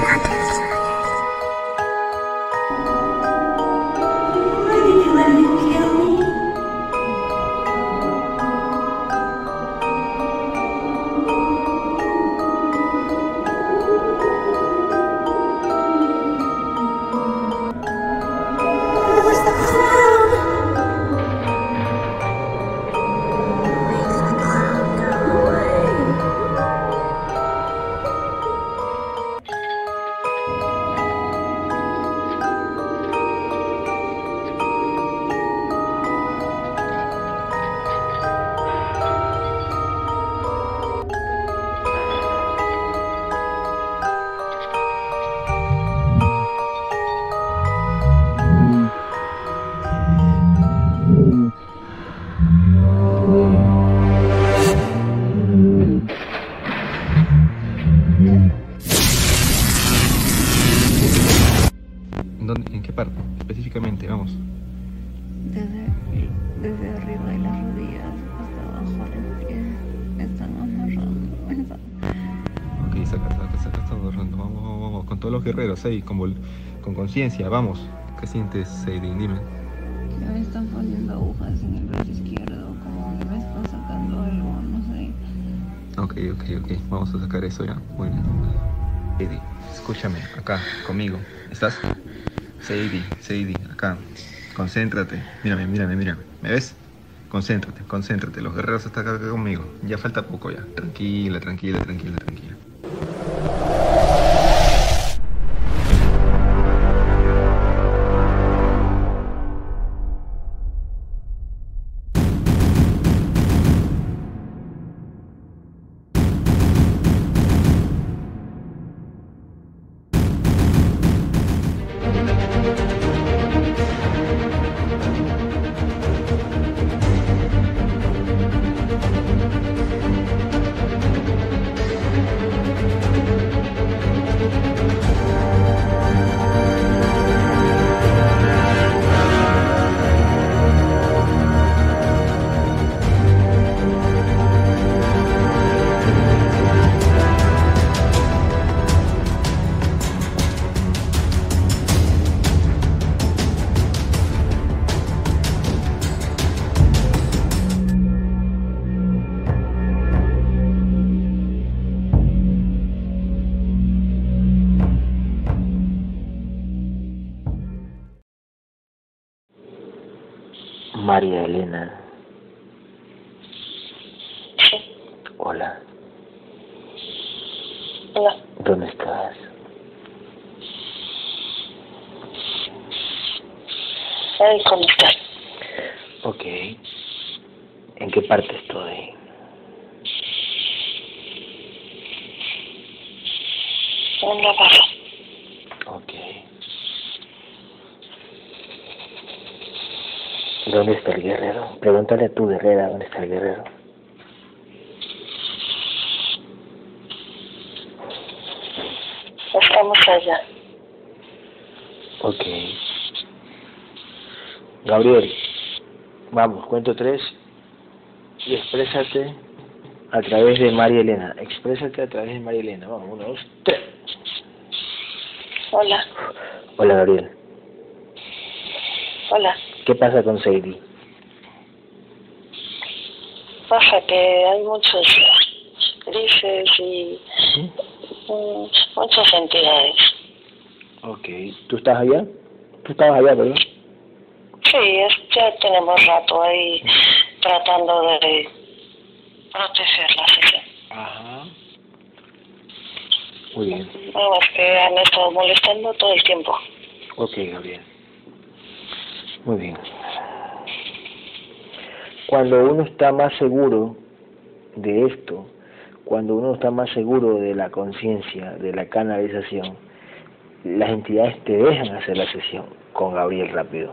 not ahí, con, conciencia, vamos. ¿Qué sientes, Seidin? Dime. que me están poniendo agujas en el brazo izquierdo, como me están sacando algo, no sé. Ok, ok, ok. Vamos a sacar eso ya. Muy bien. Seidi, escúchame, acá, conmigo. ¿Estás? Seidi, Seidi, acá. Concéntrate. Mírame, mírame, mírame. ¿Me ves? Concéntrate, concéntrate. Los guerreros están acá, acá conmigo. Ya falta poco ya. Tranquila, tranquila, tranquila, Hola, Hola, ¿dónde estás? ay, ¿cómo estás? Ok. ¿En qué parte estoy? En la barra. Ok. ¿Dónde está el guerrero? Pregúntale a tu guerrera dónde está el guerrero. Estamos allá. Ok. Gabriel, vamos, cuento tres y exprésate a través de María Elena. Exprésate a través de María Elena. Vamos, uno, dos, tres. Hola, Hola, Gabriel. hola. ¿Qué pasa con Sadie? Pasa que hay muchos grises y mm, muchas entidades. Ok. ¿Tú estás allá? ¿Tú estabas allá, perdón? Sí, ya tenemos rato ahí tratando de protegerlas. sí. Ajá. Muy bien. No, es que han estado molestando todo el tiempo. Ok, Gabriel. Muy bien. Cuando uno está más seguro de esto, cuando uno está más seguro de la conciencia, de la canalización, las entidades te dejan hacer la sesión con Gabriel rápido.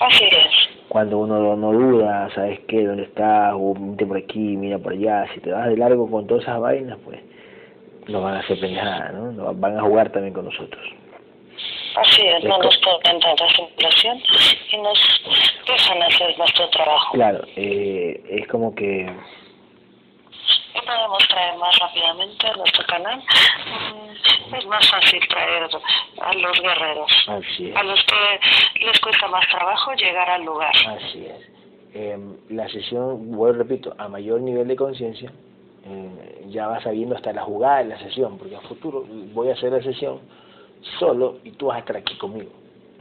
Así es. Cuando uno no duda, sabes qué, dónde estás, o vente por aquí, mira por allá, si te vas de largo con todas esas vainas, pues no van a hacer pendejada, ¿no? No, Van a jugar también con nosotros. Así es, no nos ponen tanta impresión y nos dejan hacer nuestro trabajo. Claro, eh, es como que podemos traer más rápidamente a nuestro canal, mm, es más fácil traer a los guerreros, Así es. a los que les cuesta más trabajo llegar al lugar. Así es. Eh, la sesión, vuelvo repito, a mayor nivel de conciencia, eh, ya vas sabiendo hasta la jugada de la sesión, porque a futuro voy a hacer la sesión solo y tú vas a estar aquí conmigo.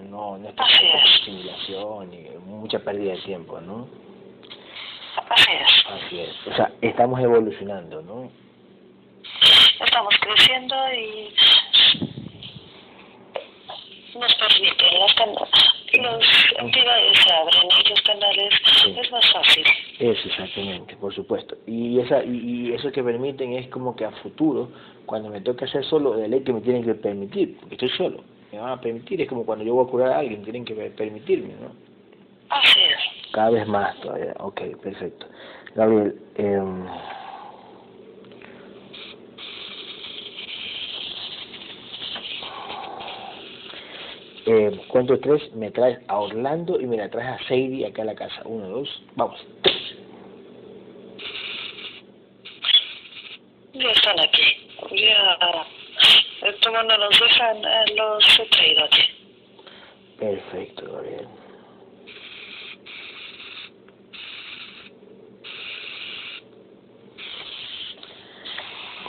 No, no es. simulación ni mucha pérdida de tiempo, ¿no? Así es. Así es. O sea, estamos evolucionando, ¿no? Estamos creciendo y nos permiten las las entidades se abren y los canales Sí. es más fácil. Eso, exactamente, por supuesto. Y, esa, y, y eso que permiten es como que a futuro, cuando me toque hacer solo, de ley que me tienen que permitir, porque estoy solo. Me van a permitir, es como cuando yo voy a curar a alguien, tienen que permitirme, ¿no? Así es. Cada vez más todavía. Ok, perfecto. Gabriel, eh, eh, cuento tres, me traes a Orlando y me la traes a Sadie acá a la casa. Uno, dos, vamos. Ya están aquí. Ya, no nos dejan, eh, los he traído aquí. Perfecto, Gabriel.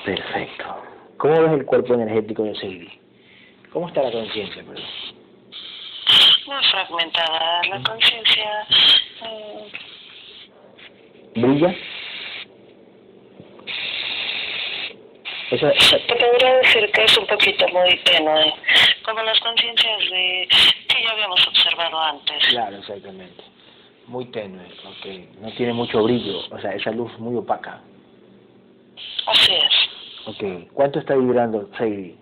Perfecto. ¿Cómo ves el cuerpo energético de Sadie? ¿Cómo está la conciencia, perdón? Muy fragmentada la conciencia. eh, ¿Brilla? Esa, esa- te podría decir que es un poquito muy tenue, como las conciencias de que ya habíamos observado antes. claro, exactamente. Muy tenue, ok. No tiene mucho brillo, o sea, esa luz muy opaca. Así es. Ok. ¿Cuánto está vibrando Sadie?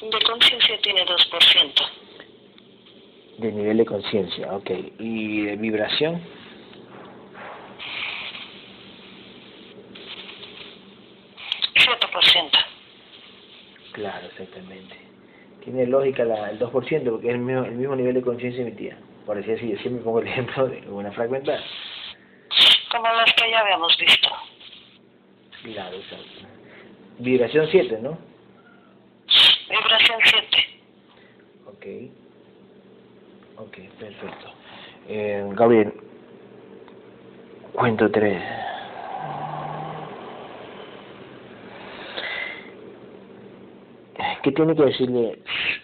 De conciencia tiene 2%. De nivel de conciencia, ok. ¿Y de vibración? Claro, exactamente. Tiene lógica la, el 2% porque es el mismo, el mismo nivel de conciencia de mi tía. Por así, yo siempre pongo el ejemplo de una fragmentada. como las que ya habíamos visto. Claro, exacto. Vibración 7, ¿no? Vibración 7. Ok. Ok, perfecto. Eh, Gabriel, cuento 3. ¿Qué tiene que decirle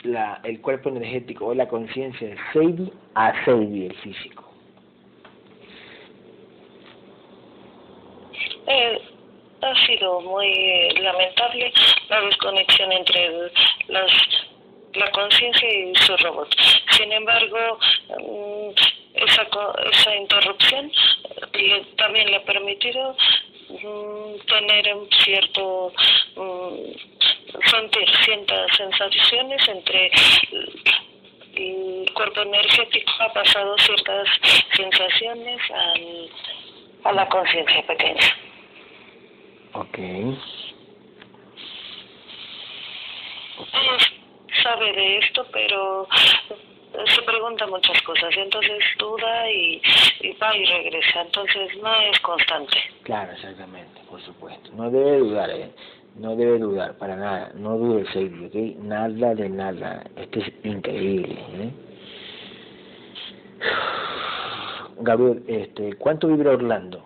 la, el cuerpo energético o la conciencia de Sadie a Sadie, el físico? Eh, ha sido muy lamentable la desconexión entre las, la conciencia y su robot. Sin embargo, mm, esa, esa interrupción eh, le- también le ha permitido mm, tener un cierto mm, sentir ciertas sensaciones entre el cuerpo energético ha pasado ciertas sensaciones al, a la conciencia pequeña. Ok. Ella sabe de esto, pero se pregunta muchas cosas, y entonces duda y, y va y regresa, entonces no es constante. Claro, exactamente, por supuesto. No debe dudar, ¿eh? No debe dudar, para nada. No dude, Sadie, ¿ok? Nada de nada. Esto es increíble, ¿eh? Gabriel, este, ¿cuánto vibra Orlando?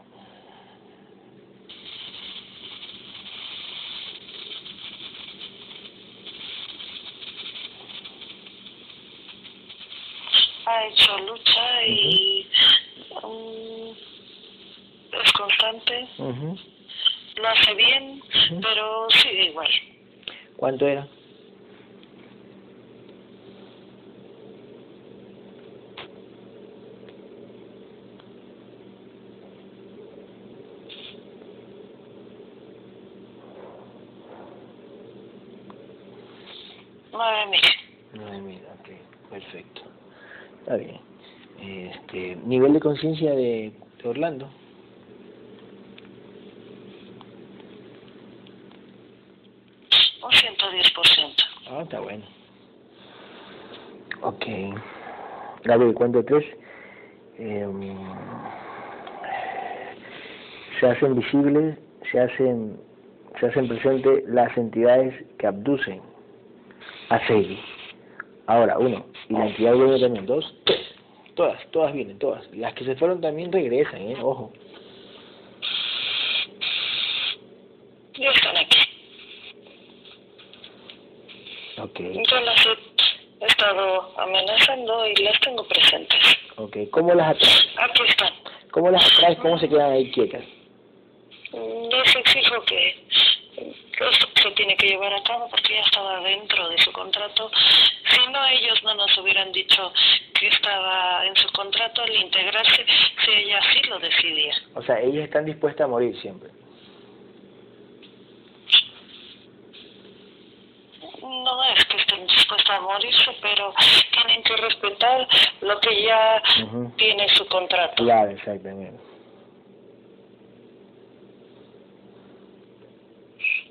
Ha hecho lucha y es constante, lo hace bien, pero sigue igual. ¿Cuánto era? Nueve mil. Nueve mil, ok, perfecto. Está bien. Este, nivel de conciencia de, de Orlando. Un 110%. Ah, está bueno. Ok. Gabriel, cuento tres. Eh, se hacen visibles, se hacen, se hacen presentes las entidades que abducen a Seidi. Ahora, uno, y la entidad viene también, dos, tres, todas, todas vienen, todas. Las que se fueron también regresan, ¿eh? Ojo. Ya están aquí. Ok, Yo las he estado amenazando y las tengo presentes. ok. ¿Cómo las atraes? Aquí están. ¿Cómo las atraes? ¿Cómo se quedan ahí quietas? Mm, Les exijo que esto se tiene que llevar a cabo porque ya estaba dentro de su contrato. Si no, ellos no nos hubieran dicho que estaba en su contrato al integrarse si ella sí lo decidía. O sea, ellas están dispuestas a morir siempre. No es que estén dispuestas a morirse, pero tienen que respetar lo que ya Ujú. tiene su contrato. Claro, exactamente.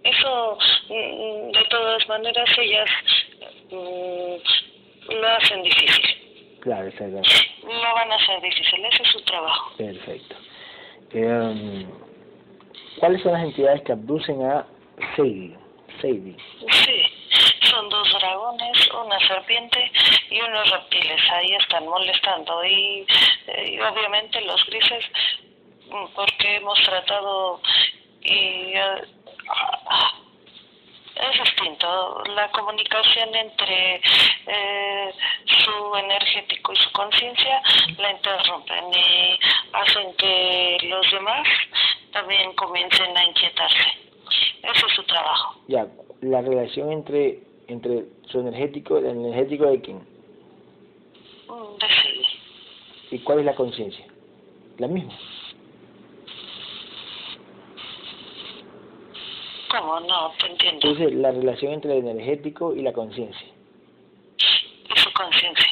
Eso, mm, de todas maneras, ellas mm, lo hacen difícil. Claro, exactamente. Lo van a hacer difícil, ese es su trabajo. Perfecto. Eh, ¿Cuáles son las entidades que abducen a Sadie? Sadie. Sí, son dos dragones, una serpiente y unos reptiles. Ahí están molestando. Y, eh, y obviamente los grises, mm, porque hemos tratado y eh, es distinto. La comunicación entre eh, su energético y su conciencia la interrumpen y hacen que los demás también comiencen a inquietarse. Ese es su trabajo. Ya, la relación entre entre su energético, el energético de quién Mm, Decide. y cuál es la conciencia. La misma. ¿Cómo? No, te entiendo. Entonces, la relación entre el energético y la conciencia. Y su conciencia.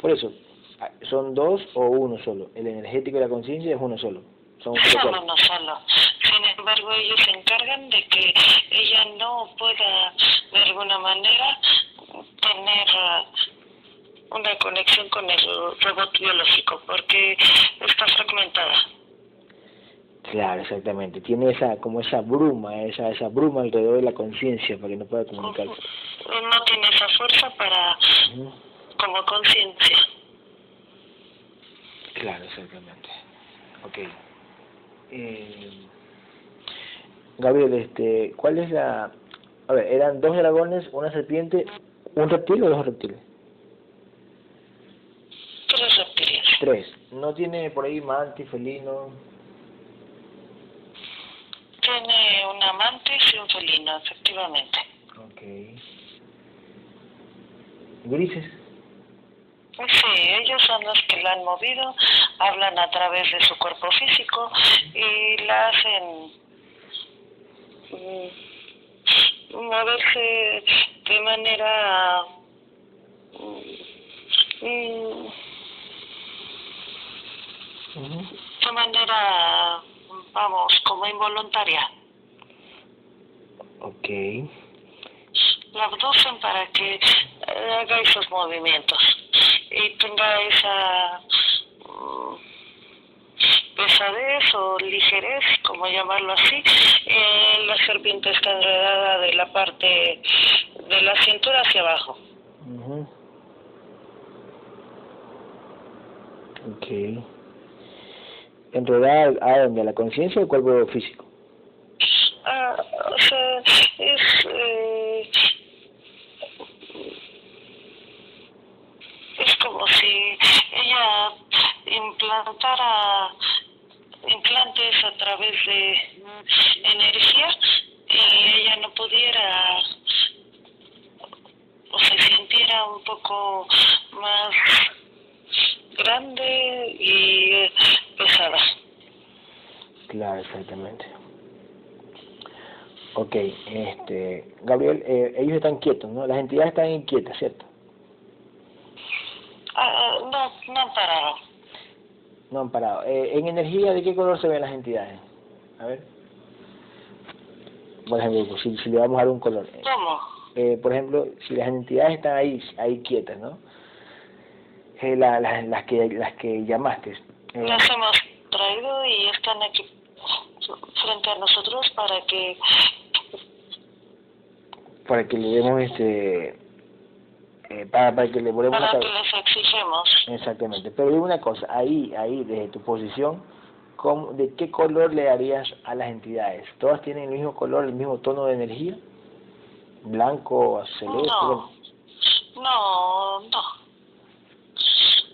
Por eso, ah, son dos o uno solo. El energético y la conciencia es uno solo. Son Son uno solo. Sin embargo, ellos se encargan de que ella no pueda, de alguna manera, tener ah, una conexión con el robot biológico, porque está fragmentada. Claro, exactamente. Tiene esa como esa bruma, esa esa bruma alrededor de la conciencia para que no pueda comunicarse. No tiene esa fuerza para, como conciencia. Claro, exactamente. Ok. Eh, Gabriel, este, ¿cuál es la... A ver, eran dos dragones, una serpiente, un reptil o dos reptiles? Tres reptiles. Tres. ¿No tiene por ahí mantis, felino? Tiene un amante y un felino, efectivamente. Ok. ¿Grises? Sí, ellos son los que la han movido, hablan a través de su cuerpo físico y la hacen mm, moverse de manera mm, mm, de manera vamos como involuntaria Ok. la abducen para que eh, haga esos movimientos y tenga esa mm, pesadez o ligerez, como llamarlo así. Eh, la serpiente está enredada de la parte de la cintura hacia abajo. Ujú. Ok. ¿Enredar a dónde? ¿A la conciencia o al cuerpo físico? Ah, o sea, es... eh, es como si ella implantara implantes a través de energía y ella no pudiera o se sintiera un poco más grande y pesada. Claro, exactamente. Ok, este, Gabriel, eh, ellos están quietos, ¿no? Las entidades están inquietas, ¿cierto? Ah, no, no han parado. No han parado. Eh, ¿En energía de qué color se ven las entidades? A ver. Por ejemplo, si, si le vamos a dar un color. ¿Cómo? eh, por ejemplo, si las entidades están ahí, ahí quietas, ¿no? Eh, la- la- las que las que llamaste. Las hemos traído y están aquí frente a nosotros para que para que le demos este eh, para, para que le volvemos para que les exigimos. exactamente. Pero dime una cosa ahí ahí desde tu posición ¿cómo- de qué color le darías a las entidades todas tienen el mismo color el mismo tono de energía blanco celeste No, no, no.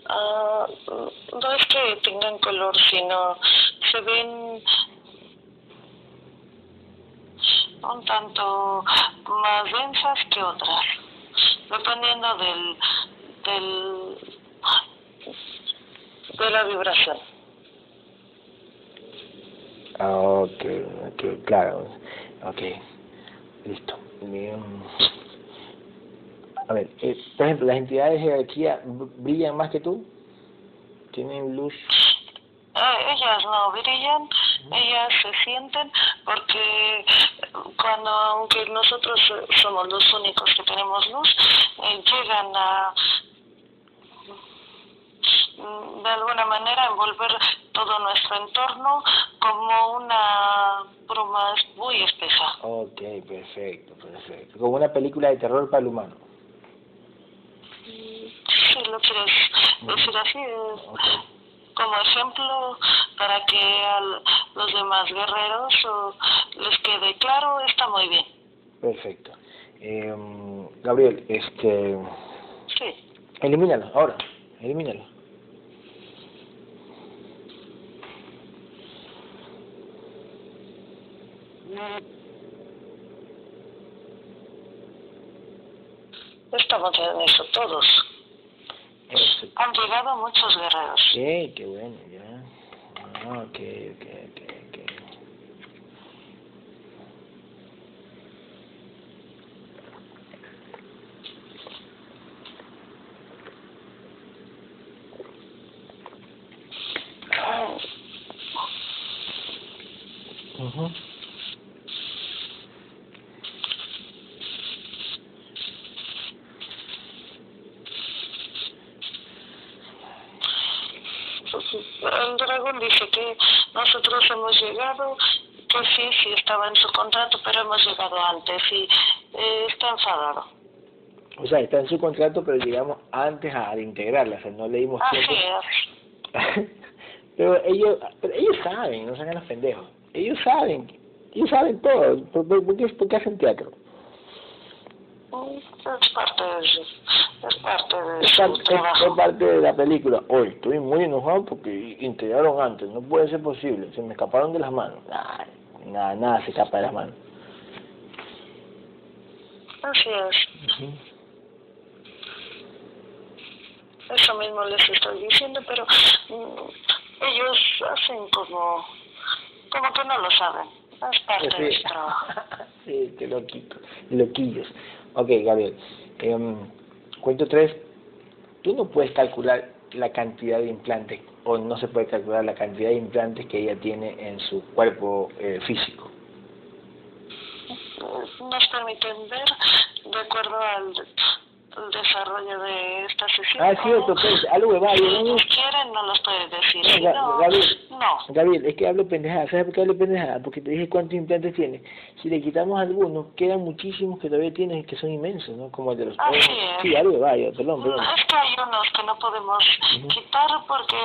Ah, no es que tengan color, sino se ven un tanto más densas que otras, dependiendo del, del de la vibración. Ah, ok, ok, claro, ok, listo. Bien. A ver, eh, por ejemplo, las entidades de jerarquía br- brillan más que tú, tienen luz. Eh, ellas no brillan, ellas se sienten porque cuando, aunque nosotros eh, somos los únicos que tenemos luz, eh, llegan a mm, de alguna manera envolver todo nuestro entorno como una bruma muy espesa. Ok, perfecto, perfecto. Como una película de terror para el humano. Si lo quieres decir así, como ejemplo para que a los demás guerreros o les quede claro, está muy bien. Perfecto. Eh, Gabriel, este, Sí. elimínalo, ahora, elimínalo. Estamos en eso todos. Eso. Han llegado muchos guerreros. Ok, qué bueno, ya. Ah, ok, ok, ok. Ujú. El dragón dice que nosotros hemos llegado, que sí, sí estaba en su contrato, pero hemos llegado antes y eh, está enfadado. O sea, está en su contrato, pero llegamos antes a, a integrarla, o sea, no le dimos Así tiempo. es. pero ellos pero ellos saben, no se hagan los pendejos. Ellos saben, ellos saben todo. ¿Por, por, por qué, por qué hacen teatro? Mm, Es parte de es parte de Es su es- es parte de la película. Hoy estoy muy enojado porque integraron antes. No puede ser posible. Se me escaparon de las manos. Ay, nada, nada se escapa de las manos. Así es. Eso mismo les estoy diciendo, pero mm, ellos hacen como, como que no lo saben. Es parte de Sí, su trabajo. sí qué loquito, loquillos. Ok, Gabriel. em, cuento tres. Tú no puedes calcular la cantidad de implantes, o no se puede calcular la cantidad de implantes que ella tiene en su cuerpo eh, físico. Nos permiten ver, de acuerdo al, desarrollo de esta sesión. Ah, es cierto, pues, algo de Si ellos quieren, no los puedes decir. No, Si no, Gabriel. no. Gabriel, es que hablo pendejada. ¿Sabes por qué hablo pendejada? Porque te dije cuántos implantes tiene. Si le quitamos algunos, quedan muchísimos que todavía tienes que son inmensos, ¿no? Como el de los Así es. Sí, algo de varios, perdón, perdón. Es que hay unos que no podemos Ujú. quitar porque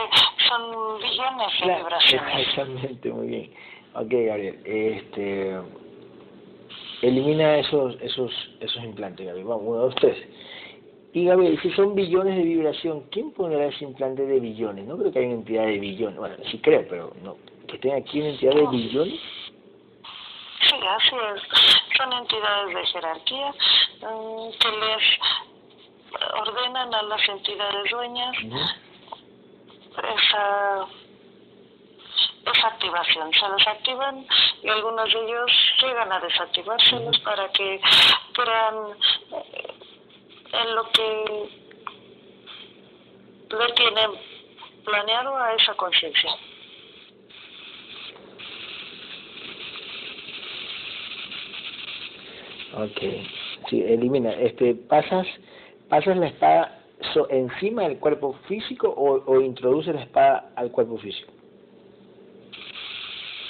son billones de Claro, vibraciones. Exactamente, muy bien. Ok, Gabriel, este, elimina esos, esos, esos implantes, Gabriel. Vamos, uno, dos, tres. Y Gabriel, si son billones de vibración, ¿quién pondrá ese implante de billones? No creo que haya una entidad de billones. Bueno, sí creo, pero no. Que tenga aquí una entidad de billones. Sí, así es. Son entidades de jerarquía mm, que les ordenan a las entidades dueñas esa, esa activación. Se los activan y algunos de ellos llegan a desactivárselos para que crean eh, en lo que le tienen planeado a esa conciencia. Ok, sí, elimina. Este, pasas, pasas la espada so- encima del cuerpo físico o, o introduces la espada al cuerpo físico.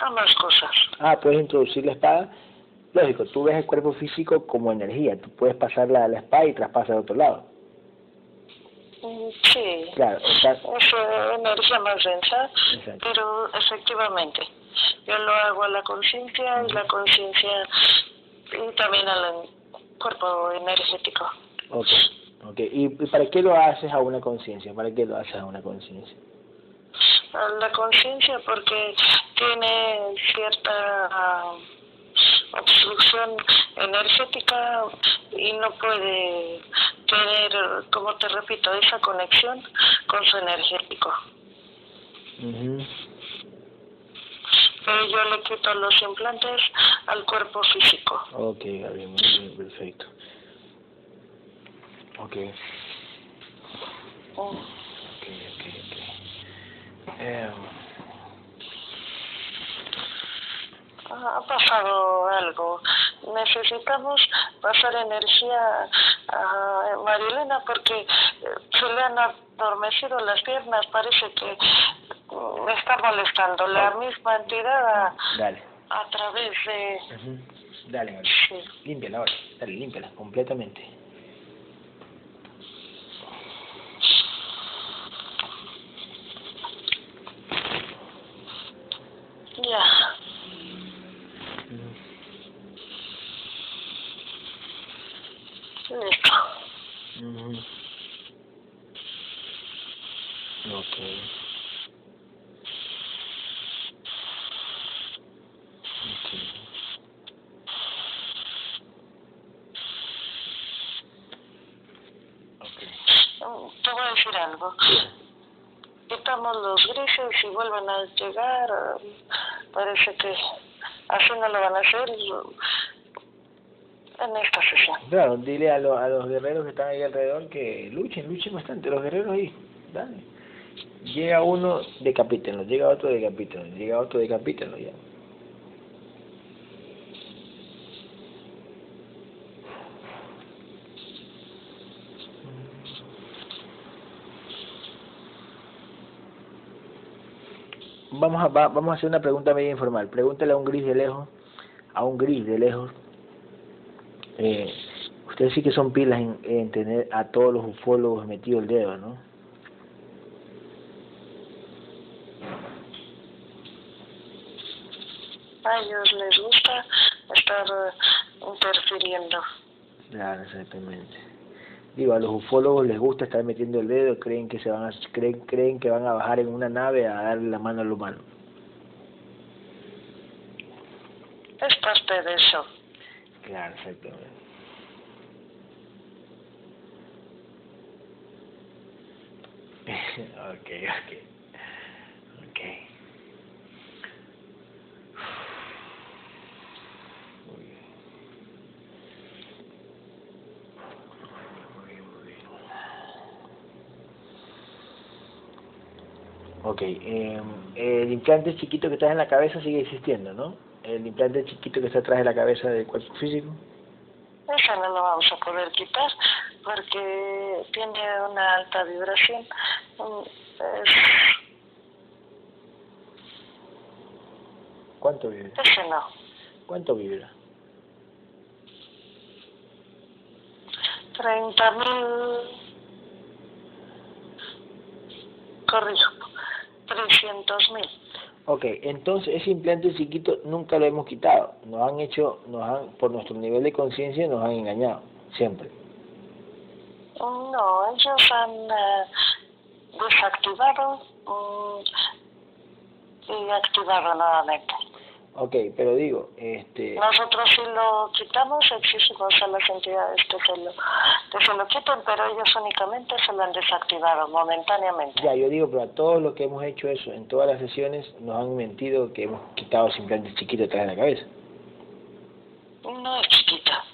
Ambas cosas. Ah, puedes introducir la espada. Lógico, tú ves el cuerpo físico como energía. Tú puedes pasarla a la espada y traspasar al otro lado. Mm, Sí. Claro, está- Es eh, energía más densa, Exacto. pero efectivamente, yo lo hago a la conciencia y la conciencia y también al cuerpo energético. Ok, ok. ¿Y, y para qué lo haces a una conciencia? ¿Para qué lo haces a una conciencia? A La conciencia porque tiene cierta ah, obstrucción energética y no puede tener, como te repito, esa conexión con su energético. Ujú. Pero yo le quito los implantes al cuerpo físico. Ok, Gabriel, muy bien, perfecto. Ok, Mm. Em, Ha pasado algo. Necesitamos pasar energía a Marilena porque eh, se le han adormecido las piernas. Parece que mm, me está molestando la misma entidad a, dale. a través de... Ujú. Dale, Gabriel. Sí. Límpiala ahora. Dale, límpiala completamente. Ya. Listo. Ujú. Ok. Ok. Ok. Mm, Te voy a decir algo. Quitamos los grises y vuelven a llegar. eh, Parece que así no lo van a hacer en esta sesión. Claro, dile a, lo- a los guerreros que están ahí alrededor que luchen, luchen bastante, los guerreros ahí, dale. Llega uno, decapítenlo, llega otro, decapítenlo, llega otro, decapítenlo ya. Vamos a, va- vamos a hacer una pregunta media informal. Pregúntale a un gris de lejos, a un gris de lejos, eh, ustedes sí que son pilas en, en tener a todos los ufólogos metido el dedo, ¿no? A ellos les gusta estar interfiriendo. Claro, exactamente. Digo, a los ufólogos les gusta estar metiendo el dedo, creen que se van a, creen, creen que van a bajar en una nave a darle la mano al humano. Es parte de eso. Claro, exactamente. ok, ok. Muy bien. Muy bien, muy bien. Ok, eh, el implante chiquito que está en la cabeza sigue existiendo, ¿no? El implante chiquito que está atrás de la cabeza del cuerpo físico. Eso no lo vamos a poder quitar porque tiene una alta vibración. Mm, es- ¿Cuánto vibra? ese no. ¿Cuánto vibra? 30 mil. Corrijo. 300 mil. Ok, entonces ese implante chiquito nunca lo hemos quitado. Nos han hecho, nos han, por nuestro nivel de conciencia, nos han engañado, siempre. No, ellos han eh, desactivado mm, y activado nuevamente. Ok, pero digo, este, Nosotros si lo quitamos exigimos a las entidades que se lo, que se lo quiten, pero ellos únicamente se lo han desactivado momentáneamente. ya, yo digo, pero a todos los que hemos hecho eso, en todas las sesiones, nos han mentido que hemos quitado ese implante chiquito atrás de la cabeza. No es chiquita.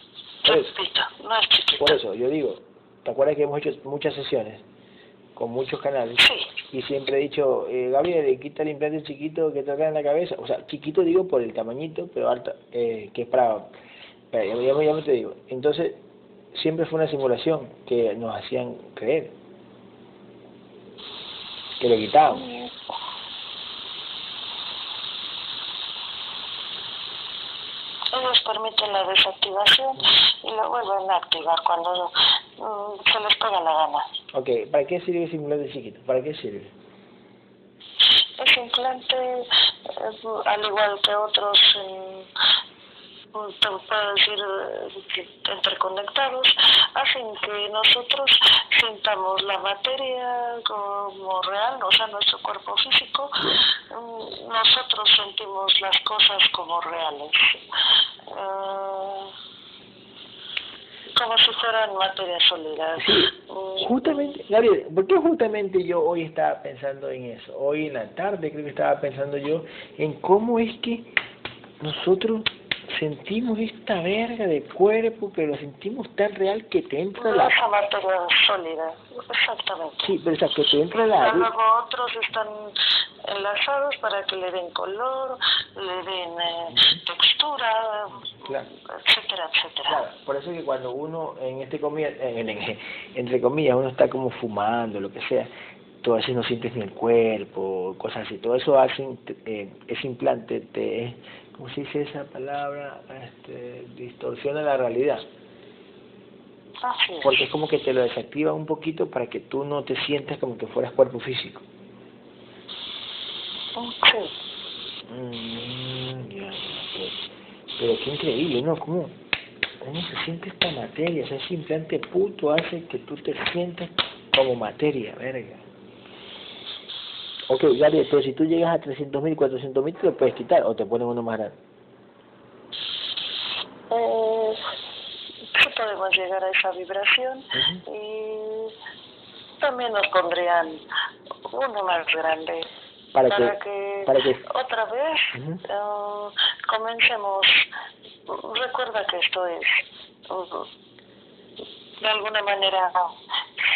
Repito, no es chiquita. Por eso, yo digo, ¿te acuerdas que hemos hecho muchas sesiones con muchos canales? Sí, y siempre he dicho, eh, Gabriel, quita el implante chiquito que te acá en la cabeza, o sea, chiquito digo por el tamañito, pero alto, eh, que es para, ya, ya- ya te digo, entonces siempre fue una simulación que nos hacían creer que lo quitábamos. Ellos permiten la desactivación y la vuelven a activar cuando mm, se les pega la gana. Ok, ¿para qué sirve ese implante chiquito? ¿Para qué sirve? Ese implante, eh, al igual que otros, eh, te puedo decir, eh, que interconectados, hacen que nosotros sintamos la materia como real, o sea, nuestro cuerpo físico, mm, nosotros sentimos las cosas como reales. Eh, como si fueran materia sólida. Mm, Justamente, Gabriel, ¿por qué justamente yo hoy estaba pensando en eso? Hoy en la tarde creo que estaba pensando yo en cómo es que nosotros sentimos esta verga de cuerpo, pero lo sentimos tan real que te entra la... Esa materia sólida, exactamente. Sí, pero o sea, que te entra la... Y luego otros están enlazados para que le den color, le den eh, textura, Claro. etcétera, etcétera. Claro, por eso que cuando uno, en este comillas, en- en- entre comillas, uno está como fumando, lo que sea, tú a veces no sientes ni el cuerpo, cosas así. Todo eso hace, eh, ese implante te, ¿cómo se dice esa palabra? Este, distorsiona la realidad. Así es. Porque es como que te lo desactiva un poquito para que tú no te sientas como que fueras cuerpo físico. Sí. Mm, ya, pues. Pero qué increíble, ¿no? ¿Cómo, ¿Cómo se siente esta materia? O sea, ese implante puto hace que tú te sientas como materia, verga. Ok, Gabriel, pero si tú llegas a 300 mil, 400 mil, te lo puedes quitar o te ponen uno más grande. Eh, sí podemos llegar a esa vibración y también nos pondrían uno más grande Para para que, que, para que, otra vez eh, comencemos. Recuerda que esto es uh, de alguna manera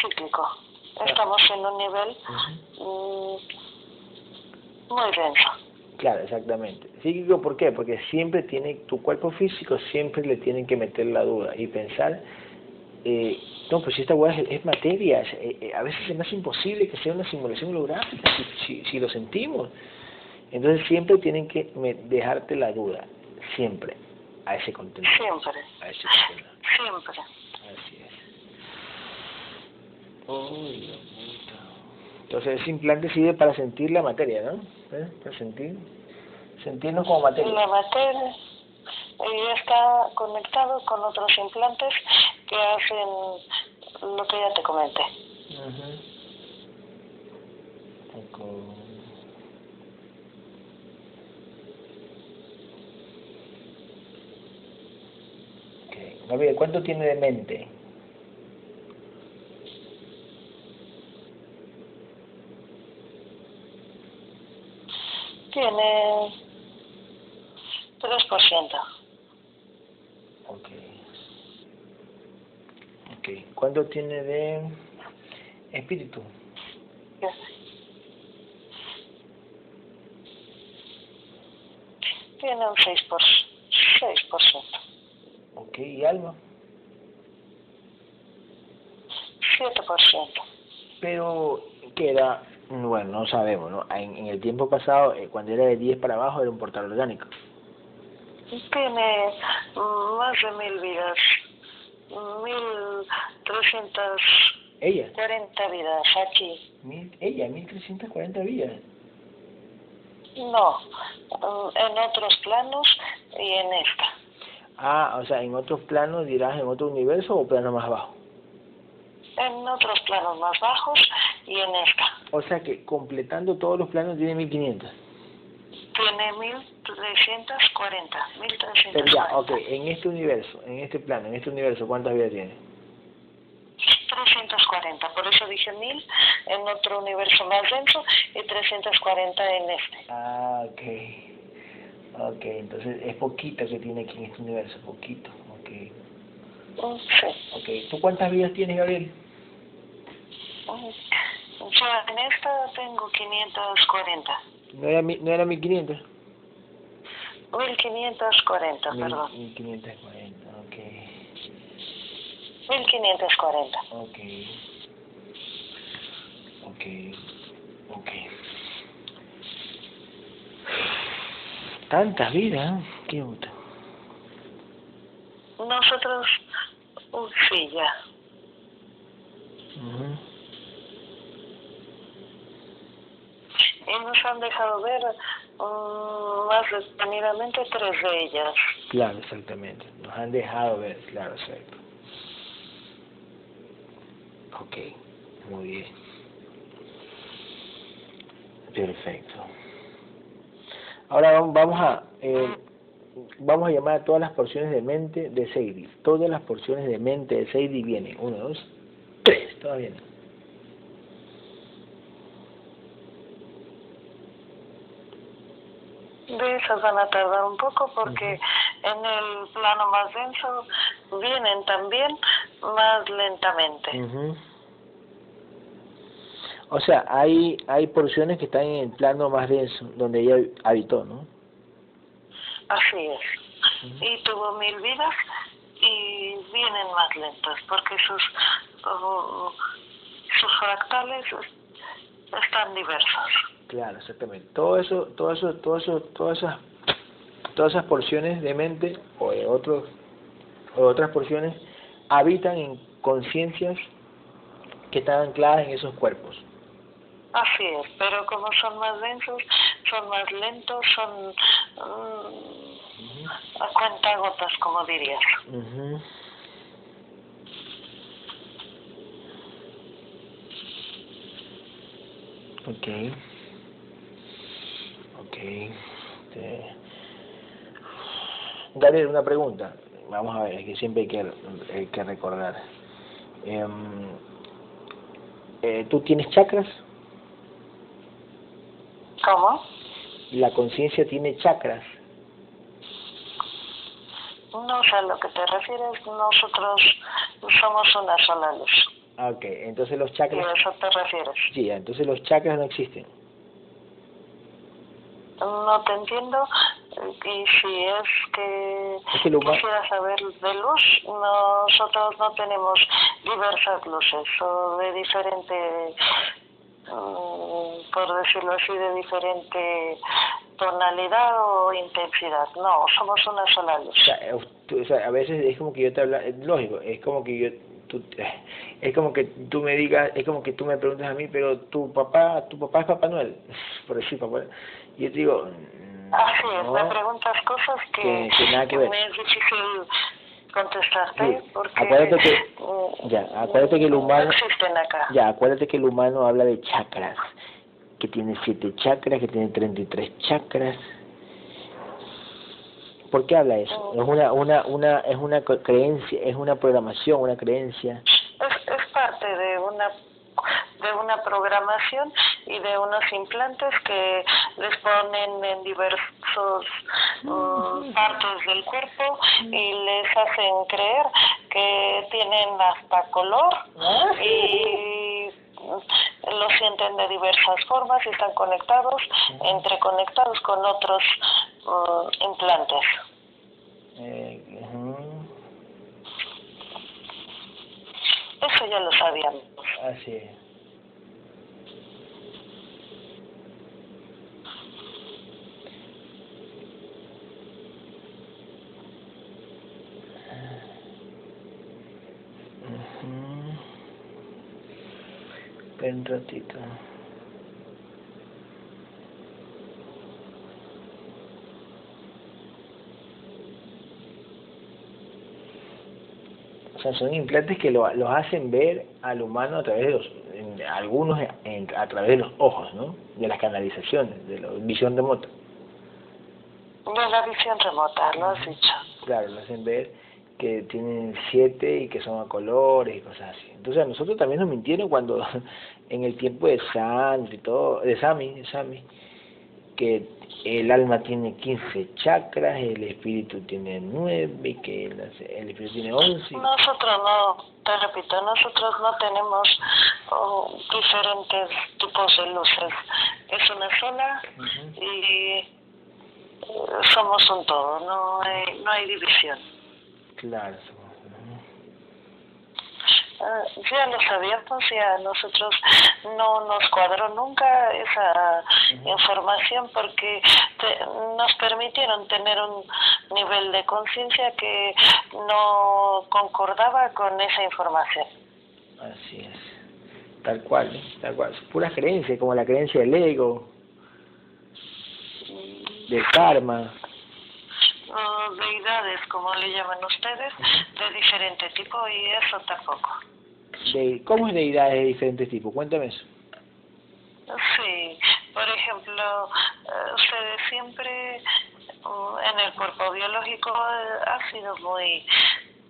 cíclico. Estamos en un nivel mm, muy denso. claro, exactamente. Psíquico, ¿por qué? Porque siempre tiene, tu cuerpo físico siempre le tienen que meter la duda y pensar, eh, no, pues si esta hueá es, es materia, es- eh, eh, a veces se me hace imposible que sea una simulación holográfica, si, si, si lo sentimos. Entonces siempre tienen que me- dejarte la duda, siempre, a ese contenido. Siempre, A ese contenido. siempre. Así es. Dios mío. Entonces ese implante sirve para sentir la materia, ¿no? ¿Eh? Para sentir, sentirnos como materia. La materia y está conectado con otros implantes que hacen lo que ya te comenté. Poco- Okay. Gabriel, ¿cuánto tiene de mente? Tiene 3%. Ok. Ok. ¿Cuánto tiene de espíritu? Tiene un 6%. Por, 6%. Ok. ¿Y alma? 7%. Pero queda, bueno, no sabemos, ¿no? En, en el tiempo pasado, eh, cuando era de 10 para abajo, era un portal orgánico. Tiene más de mil vidas. 1.340 Ella, vidas aquí. mil, ella, 1340 vidas. No, en otros planos y en esta. Ah, o sea, en otros planos dirás en otro universo o plano más bajo. En otros planos más bajos y en esta. O sea que completando todos los planos tiene 1500. Tiene 1340. Pero ya, 1340. ok, en este universo, en este plano, en este universo, ¿cuántas vidas tiene? 340. Por eso dije 1000 en otro universo más denso y 340 en este. Ah, ok. Ok, entonces es poquito que tiene aquí en este universo, poquito. Ok. Mm, Sí. Ok, ¿tú cuántas vidas tienes, Gabriel? Mm, Yo en esta tengo 540. ¿No era, mi- no era 1500? 1540, Mil- perdón. 1540, ok. 1540. Ok. Ok. Ok. Tantas vidas, ¿eh? Qué puta. nosotros, uh, sí, ya. Nos han dejado ver mm, más detenidamente tres de ellas. Claro, exactamente. Nos han dejado ver, claro, exacto. Ok, muy bien. Perfecto. Ahora vam- vamos a eh, vamos a llamar a todas las porciones de mente de Seidi. Todas las porciones de mente de Seidi vienen. Uno, dos, tres. Todas vienen. De esas van a tardar un poco porque en el plano más denso vienen también más lentamente. Ujú. O sea, hay hay porciones que están en el plano más denso, donde ella habitó, ¿no? Así es. Y tuvo mil vidas y vienen más lentas porque sus, uh, sus fractales están diversos. Claro, exactamente. Todo eso, todo eso, todo eso, todas esas, todas esas porciones de mente o de otros, o de otras porciones habitan en conciencias que están ancladas en esos cuerpos. Así es, pero como son más densos, son más lentos, son mm, a cuentagotas, como dirías. Ujú. Okay. Okay. Este, Gabriel, una pregunta. Vamos a ver, es que siempre hay que, hay que recordar. Em, eh, ¿Tú tienes chakras? ¿Cómo? ¿La conciencia tiene chakras? No sé a lo que te refieres, nosotros somos una sola luz. Ah, Ok, entonces los ¿Y chakras... a eso te refieres? Sí, entonces los chakras no existen. No te entiendo. Y si es que Es quisiera saber de luz, nosotros no tenemos diversas luces o de diferente, mm, por decirlo así, de diferente tonalidad o intensidad. No, somos una sola luz. O sea, eh, tú- o sea, a veces es como que yo te habla, es lógico, es como que yo, tú, es como que tú me digas, es como que tú me preguntas a mí, pero tu papá, tu papá es Papá Noel, por decir Papá Noel. Y yo te digo, mm, Así es, no, me preguntas cosas que, que- que nada que ver. me es difícil contestarte Sí, porque acuérdate que- mm, ya, acuérdate que el humano- no existen acá. ya, acuérdate que el humano habla de chakras, que tiene siete chakras, que tiene 33 chakras. ¿Por qué habla eso? Oh. Es una, una, una, es una creencia, es una programación, una creencia. Es, es parte de una de una programación y de unos implantes que les ponen en diversos mm, partes del cuerpo y les hacen creer que tienen hasta color y mm, lo sienten de diversas formas y están conectados, entreconectados con otros mm, implantes. Eh. Eso ya lo sabíamos. Así es. Espera un ratito. O sea, son implantes que lo, los hacen ver al humano a través de los, en- algunos en- a través de los ojos, ¿no? De las canalizaciones, de la visión remota. De la visión remota, lo has dicho. Claro, lo hacen ver que tienen siete y que son a colores y cosas así. Entonces a nosotros también nos mintieron cuando en el tiempo de Sandra y todo, de Sami, de Sami, que el alma tiene 15 chakras, el espíritu tiene 9 y que el, el espíritu tiene 11. Nosotros no, te repito, nosotros no tenemos oh, diferentes tipos de luces. Es una sola y eh, somos un todo, no hay, no hay división. Claro. eh, ya lo sabíamos, ya nosotros no nos cuadró nunca esa información porque te- nos permitieron tener un nivel de conciencia que no concordaba con esa información. Así es. Tal cual, tal cual. Puras creencias, como la creencia del ego, del karma. O deidades, como le llaman ustedes, de diferente tipo y eso tampoco. De, ¿Cómo es deidades de diferentes tipos? Cuéntame eso. Sí, por ejemplo, eh, ustedes siempre mm, en el cuerpo biológico eh, ha sido muy,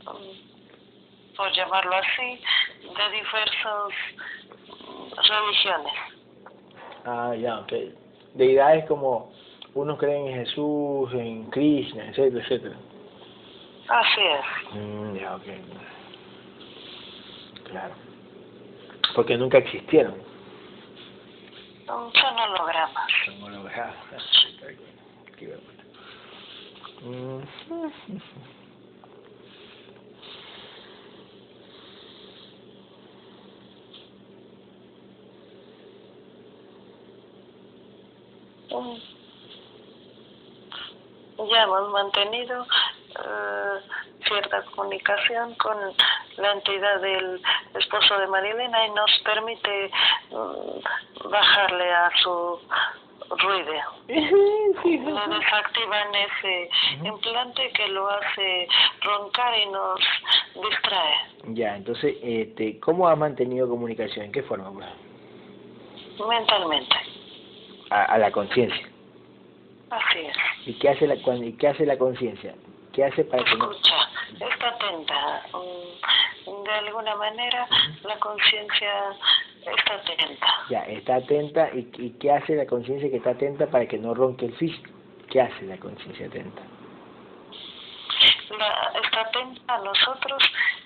mm, por llamarlo así, de diversas mm, religiones. Ah, ya, ok. Deidades como unos creen en Jesús, en Krishna, etcétera, etcétera. Así es. Mm, ya, ok. Claro. Porque nunca existieron. Son hologramas. Son hologramas. Qué vergüenza. Mm. Ya hemos mantenido eh, cierta comunicación con la entidad del esposo de Marilena y nos permite mm, bajarle a su ruido. Le desactivan ese implante que lo hace roncar y nos distrae. Ya, entonces, este, ¿cómo has mantenido comunicación? ¿En qué forma? pues? mentalmente. A, a la conciencia. Así es. ¿Y qué hace la cuan- y qué hace la conciencia? ¿Qué hace para que no? Escucha, está atenta. Mm, De alguna manera, la conciencia está atenta. Ya, está atenta y, y qué hace la conciencia que está atenta para que no ronque el físico? ¿Qué hace la conciencia atenta? La, está atenta a nosotros.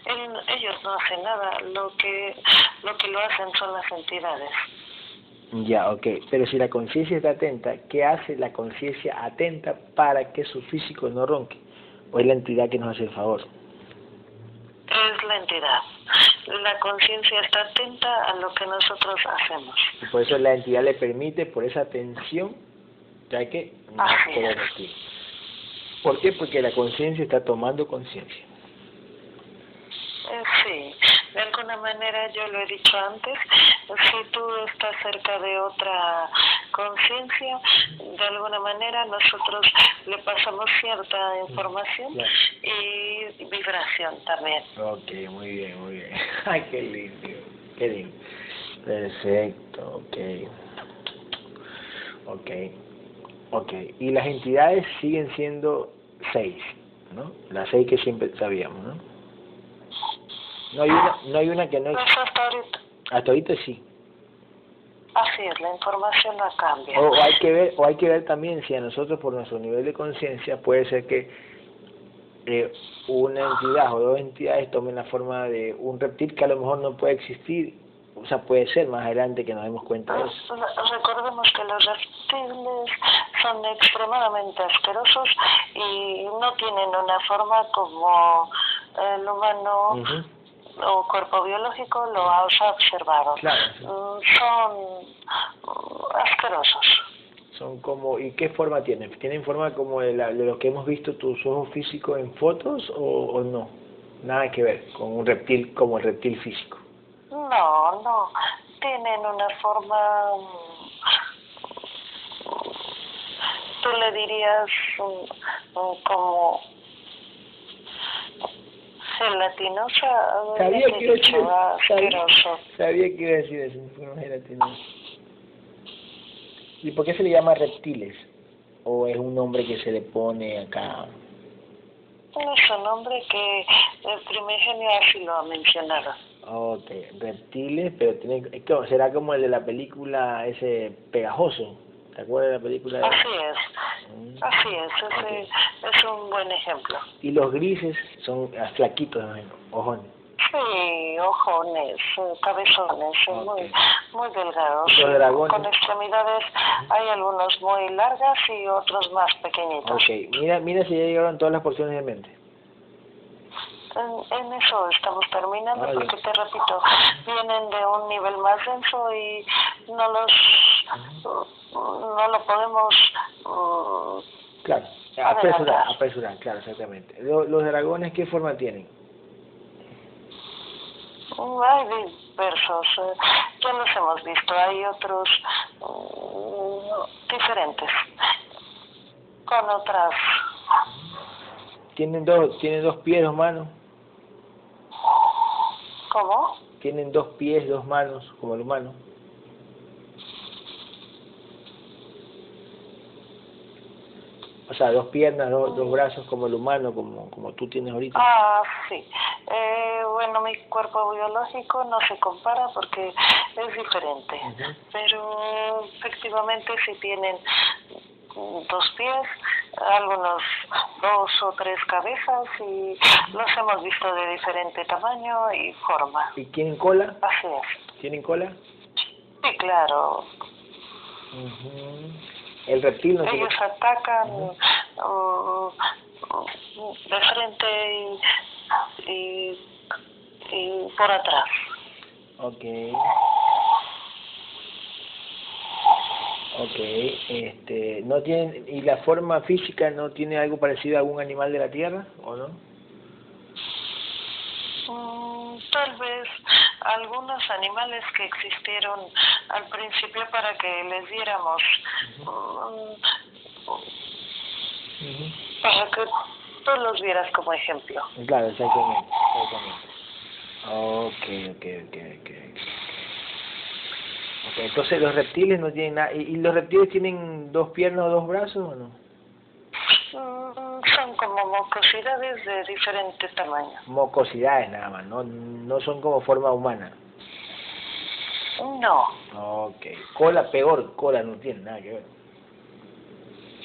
Él- ellos no hacen nada. Lo que, lo que lo hacen son las entidades. Ya, ok. Pero si la conciencia está atenta, ¿qué hace la conciencia atenta para que su físico no ronque? ¿O es la entidad que nos hace el favor? Es la entidad. La conciencia está atenta a lo que nosotros hacemos. Y por eso la entidad le permite, por esa atención, ya que no Así es. rendir. ¿Por qué? Porque la conciencia está tomando conciencia. Sí, de alguna manera yo lo he dicho antes, si tú estás cerca de otra conciencia, de alguna manera nosotros le pasamos cierta información Claro. y vibración también. Ok, muy bien, muy bien. Ay, qué lindo, qué lindo. Perfecto, ok. Ok, ok. Y las entidades siguen siendo seis, ¿no? Las seis que siempre sabíamos, ¿no? No hay una, no hay una que no... Pues hasta ahorita, Hasta ahorita sí. así es, la información no cambia. O, hay que ver, o hay que ver también si a nosotros por nuestro nivel de conciencia puede ser que eh, una entidad o dos entidades tomen la forma de un reptil que a lo mejor no puede existir, o sea, puede ser más adelante que nos demos cuenta de eso. Pues, Recordemos que los reptiles son extremadamente asquerosos y no tienen una forma como el humano. O cuerpo biológico lo ha observado. Claro, sí. Mm, Son mm, asquerosos. Son como, ¿y qué forma tienen? ¿Tienen forma como de, la, de lo que hemos visto tus ojos físicos en fotos o, o no? Nada que ver con un reptil como el reptil físico. No, no. Tienen una forma. mm, Tú le dirías mm, como gelatinosa. Sabía que iba a decir sabía, que iba a decir eso, una gelatinosa. ¿Y por qué se le llama reptiles? ¿O es un nombre que se le pone acá? Es un nombre que el primigenio así lo ha mencionado. Ok, reptiles, pero tiene, es será como el de la película ese pegajoso. ¿Te acuerdas de la película? De... Así es. Así es. Ese es un buen ejemplo. Y los grises son ah, flaquitos, ojones. Sí, ojones, cabezones, eh, muy, muy delgados. Los dragones. Con extremidades hay algunos muy largas y otros más pequeñitos. Ok, mira, mira si ya llegaron todas las porciones de mente. en, en eso estamos terminando porque te repito, vienen de un nivel más denso y no los no lo podemos mm, Claro, apresurar, apresurar, claro, exactamente. Lo- ¿Los dragones qué forma tienen? hay diversos, ya los hemos visto, hay otros mm, diferentes, con otras, ¿Tienen dos, tienen dos pies, dos manos? ¿cómo? ¿Tienen dos pies, dos manos, como el humano? Sea, dos piernas, dos, dos brazos como el humano, como, como tú tienes ahorita. Ah, sí. Eh, bueno, mi cuerpo biológico no se compara porque es diferente, pero efectivamente sí tienen mm, dos pies, algunos dos o tres cabezas y los hemos visto de diferente tamaño y forma. ¿Y tienen cola? Así es. ¿Tienen cola? Sí, claro. Ujú. El reptil no Ellos atacan de frente y, y, y por atrás. Ok. Ok, este, ¿no tienen, y la forma física no tiene algo parecido a algún animal de la tierra, o no? Mm, tal vez algunos animales que existieron al principio para que les diéramos mm, para que tú los vieras como ejemplo. Claro, exactamente, exactamente. Ok, ok, ok, ok. Ok, entonces los reptiles no tienen nada, ¿y y los reptiles tienen dos piernas o dos brazos o no? Son como mocosidades de diferente tamaño. Mocosidades nada más, no, no son como forma humana. No, Ok, cola peor, cola no tiene nada que ver.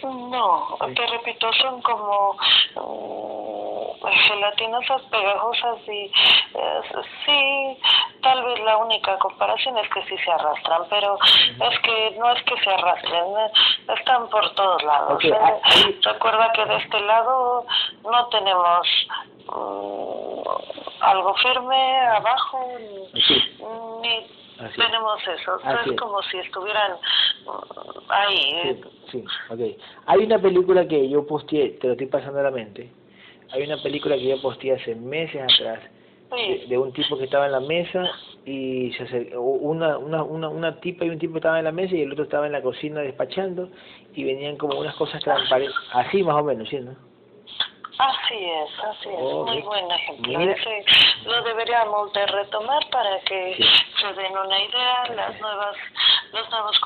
No, te repito, son como mm, gelatinosas, pegajosas y sí, tal vez la única comparación es que sí se arrastran, pero es que no es que se arrastren, eh, están por todos lados. Eh, ah, Recuerda que de este lado no tenemos mm, algo firme abajo ni, tenemos eso. Es es. como si estuvieran mm, ahí. eh, Sí, sí, ok. Hay una película que yo posteé, te lo estoy pasando a la mente. Hay una película que yo posteé hace meses atrás de, sí. de un tipo que estaba en la mesa y se una, una, una, una tipa y un tipo estaba en la mesa y el otro estaba en la cocina despachando y venían como unas cosas transparentes, así más o menos, ¿sí, no? Así es, así es. Oh, Muy buen ejemplo. Mira. Sí, lo deberíamos de retomar para que Sí. se den una idea las nuevas, los nuevos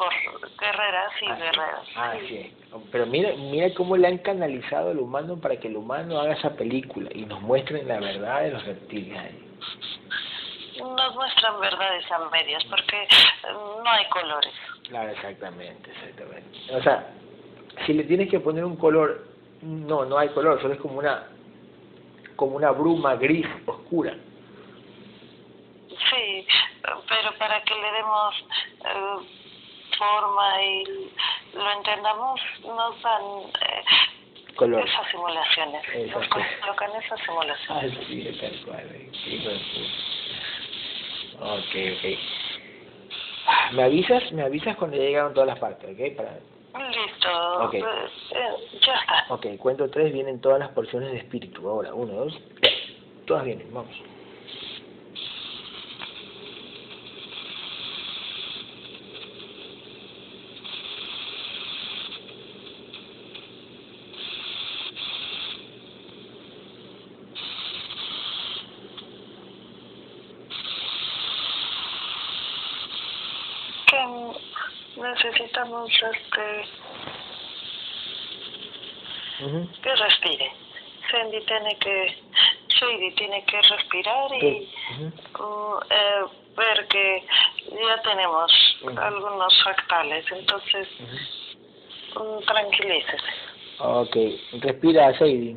guerreras y Así- guerreros. Así es. Pero mira, mira cómo le han canalizado al humano para que el humano haga esa película y nos muestren la verdad de los reptiles ahí. Nos muestran verdades a medias porque eh, no hay colores. Claro, exactamente, exactamente. O sea, si le tienes que poner un color, no, no hay color, solo es como una, como una bruma gris oscura. Sí, pero para que le demos eh, forma y lo entendamos, nos dan eh, Color. esas simulaciones. Nos Exacto. colocan esas simulaciones. Así es, tal cual. eh. Ok, ok. ¿Me avisas? ¿Me avisas cuando ya llegaron todas las partes, ok? Para... Listo. Ok. eh, eh, ya está. Ok, cuento tres, vienen todas las porciones de espíritu. Ahora, uno, dos, tres. Todas vienen, vamos. Tiene que, Shady tiene que respirar y Sí. Mm, eh, ver que ya tenemos algunos fractales, entonces mm, tranquilícese. Ok, respira, Sadie.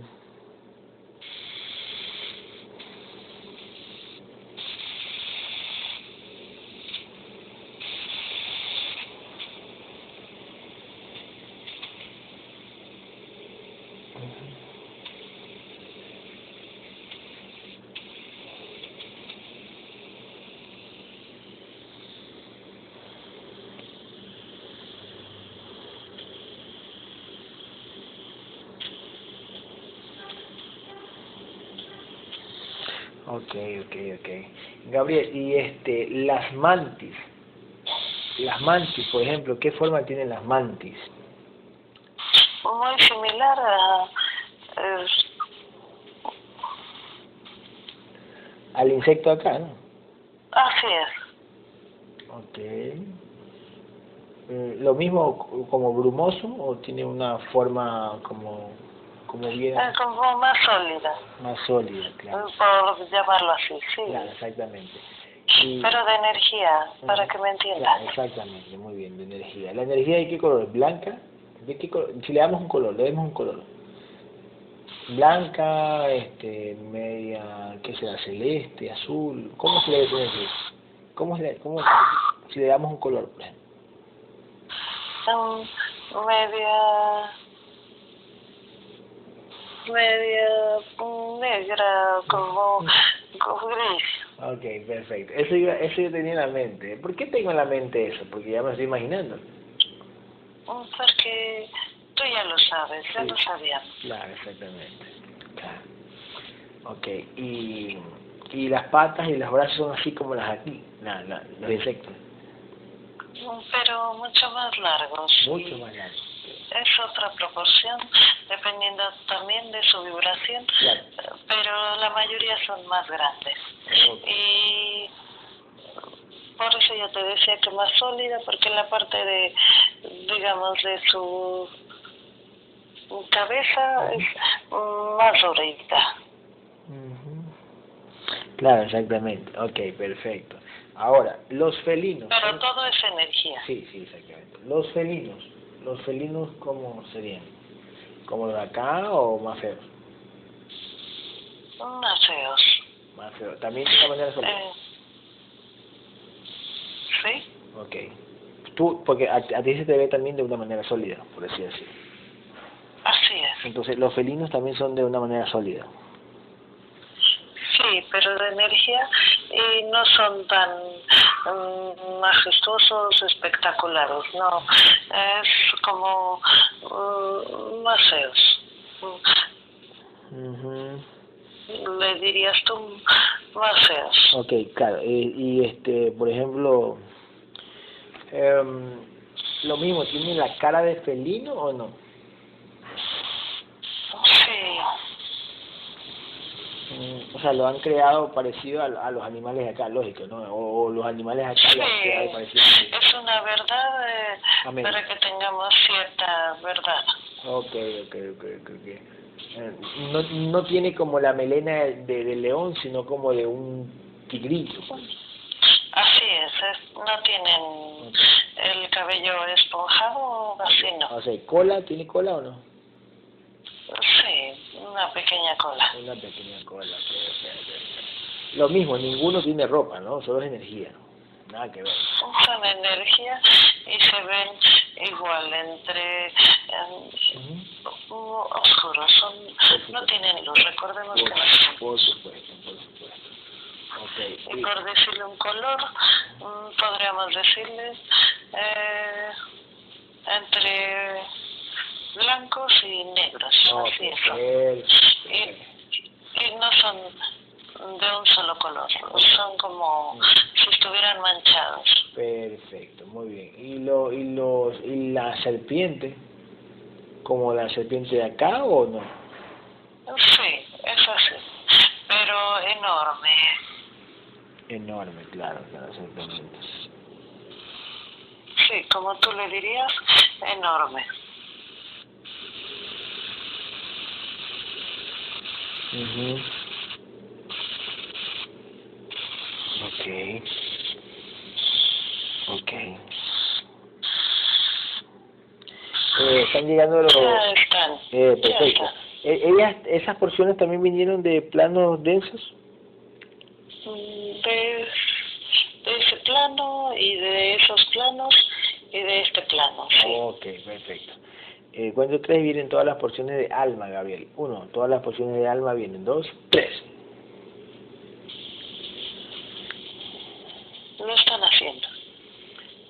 Ok, ok, ok. Gabriel, y este, las mantis. Las mantis, por ejemplo, ¿qué forma tienen las mantis? Muy similar a... eh, Al insecto acá, ¿no? así es. Ok. Eh, ¿Lo mismo como brumoso o tiene una forma como, como bien Es como más sólida, más sólida? Claro, por llamarlo así, sí. claro exactamente. Y- Pero de energía, para que me Claro, entiendan. exactamente, muy bien, de energía. ¿La energía de qué color? ¿Blanca? ¿De qué color? Si le damos un color, le damos un color. Blanca, este, media, ¿qué será? Celeste, azul. ¿Cómo se le debe energía? ¿Cómo, se le, cómo, si le damos un color? por ejemplo? Media... media negra, como, como gris. Ok, perfecto. Eso yo, eso yo tenía en la mente. ¿Por qué tengo en la mente eso? Porque ya me estoy imaginando. Porque tú ya lo sabes, ya Sí. lo sabíamos. Claro, exactamente. Claro. Ok, y, y las patas y los brazos son así como las aquí, la, los insectos. Pero mucho más largos. Mucho y más largos. Es otra proporción, dependiendo también de su vibración, Claro. pero la mayoría son más grandes. Y por eso yo te decía que más sólida, porque en la parte de, digamos, de su cabeza es más durita. Claro, exactamente. Ok, perfecto. Ahora, los felinos. Pero todo es energía. Sí, sí, exactamente. Los felinos. ¿Los felinos cómo serían? ¿Como los de acá o más feos? Más feos. Más feos. También de una manera sólida. Eh, ¿Sí? Ok. Tú, porque a, a ti se te ve también de una manera sólida, por así decirlo. Así es. Entonces, los felinos también son de una manera sólida. Sí, pero de energía y no son tan mm, majestuosos, espectaculares, no. Es como mm, más feos. Ujú. Le dirías tú más feos. Ok, claro. eh, y este, por ejemplo, em, lo mismo, ¿tiene la cara de felino o no? Sí, Mm, o sea, lo han creado parecido a, a los animales de acá, lógico, ¿no? O, o los animales de acá lo han creado sí. parecido. Es una verdad eh, para que tengamos cierta verdad. Ok, ok, ok, ok. ok. Eh, no, no tiene como la melena de, de león, sino como de un tigrito. pues. Así es, es- no tienen el cabello esponjado, así no. O sea, ¿cola? ¿Tiene cola o no? Una pequeña cola. Una pequeña cola. ok. Lo mismo, ninguno tiene ropa, ¿no? Solo es energía. Nada que ver. Son energía y se ven igual entre em, Ujú. oscuros, son, no tienen luz, recordemos que no Por, por supuesto, por supuesto. Ok. Y por decirle un color, mm, podríamos decirle eh, entre blancos y negros, así es. Y, y no son de un solo color, son como si estuvieran manchados. Perfecto, muy bien. ¿Y, lo, y, los, ¿Y la serpiente? ¿Como la serpiente de acá o no? Sí, es así, pero enorme. Enorme, claro, claro, exactamente. Sí, como tú le dirías, enorme. Ujú. Ok. Ok. Eh, están llegando los... Ya están. Eh, ya perfecto. están. Eh, ellas, ¿Esas porciones también vinieron de planos densos? Mm, de, de ese plano y de esos planos y de este plano, sí. Ok, perfecto. Eh, cuento tres vienen todas las porciones de alma, Gabriel. Uno, todas las porciones de alma vienen. Dos, tres. Lo están haciendo.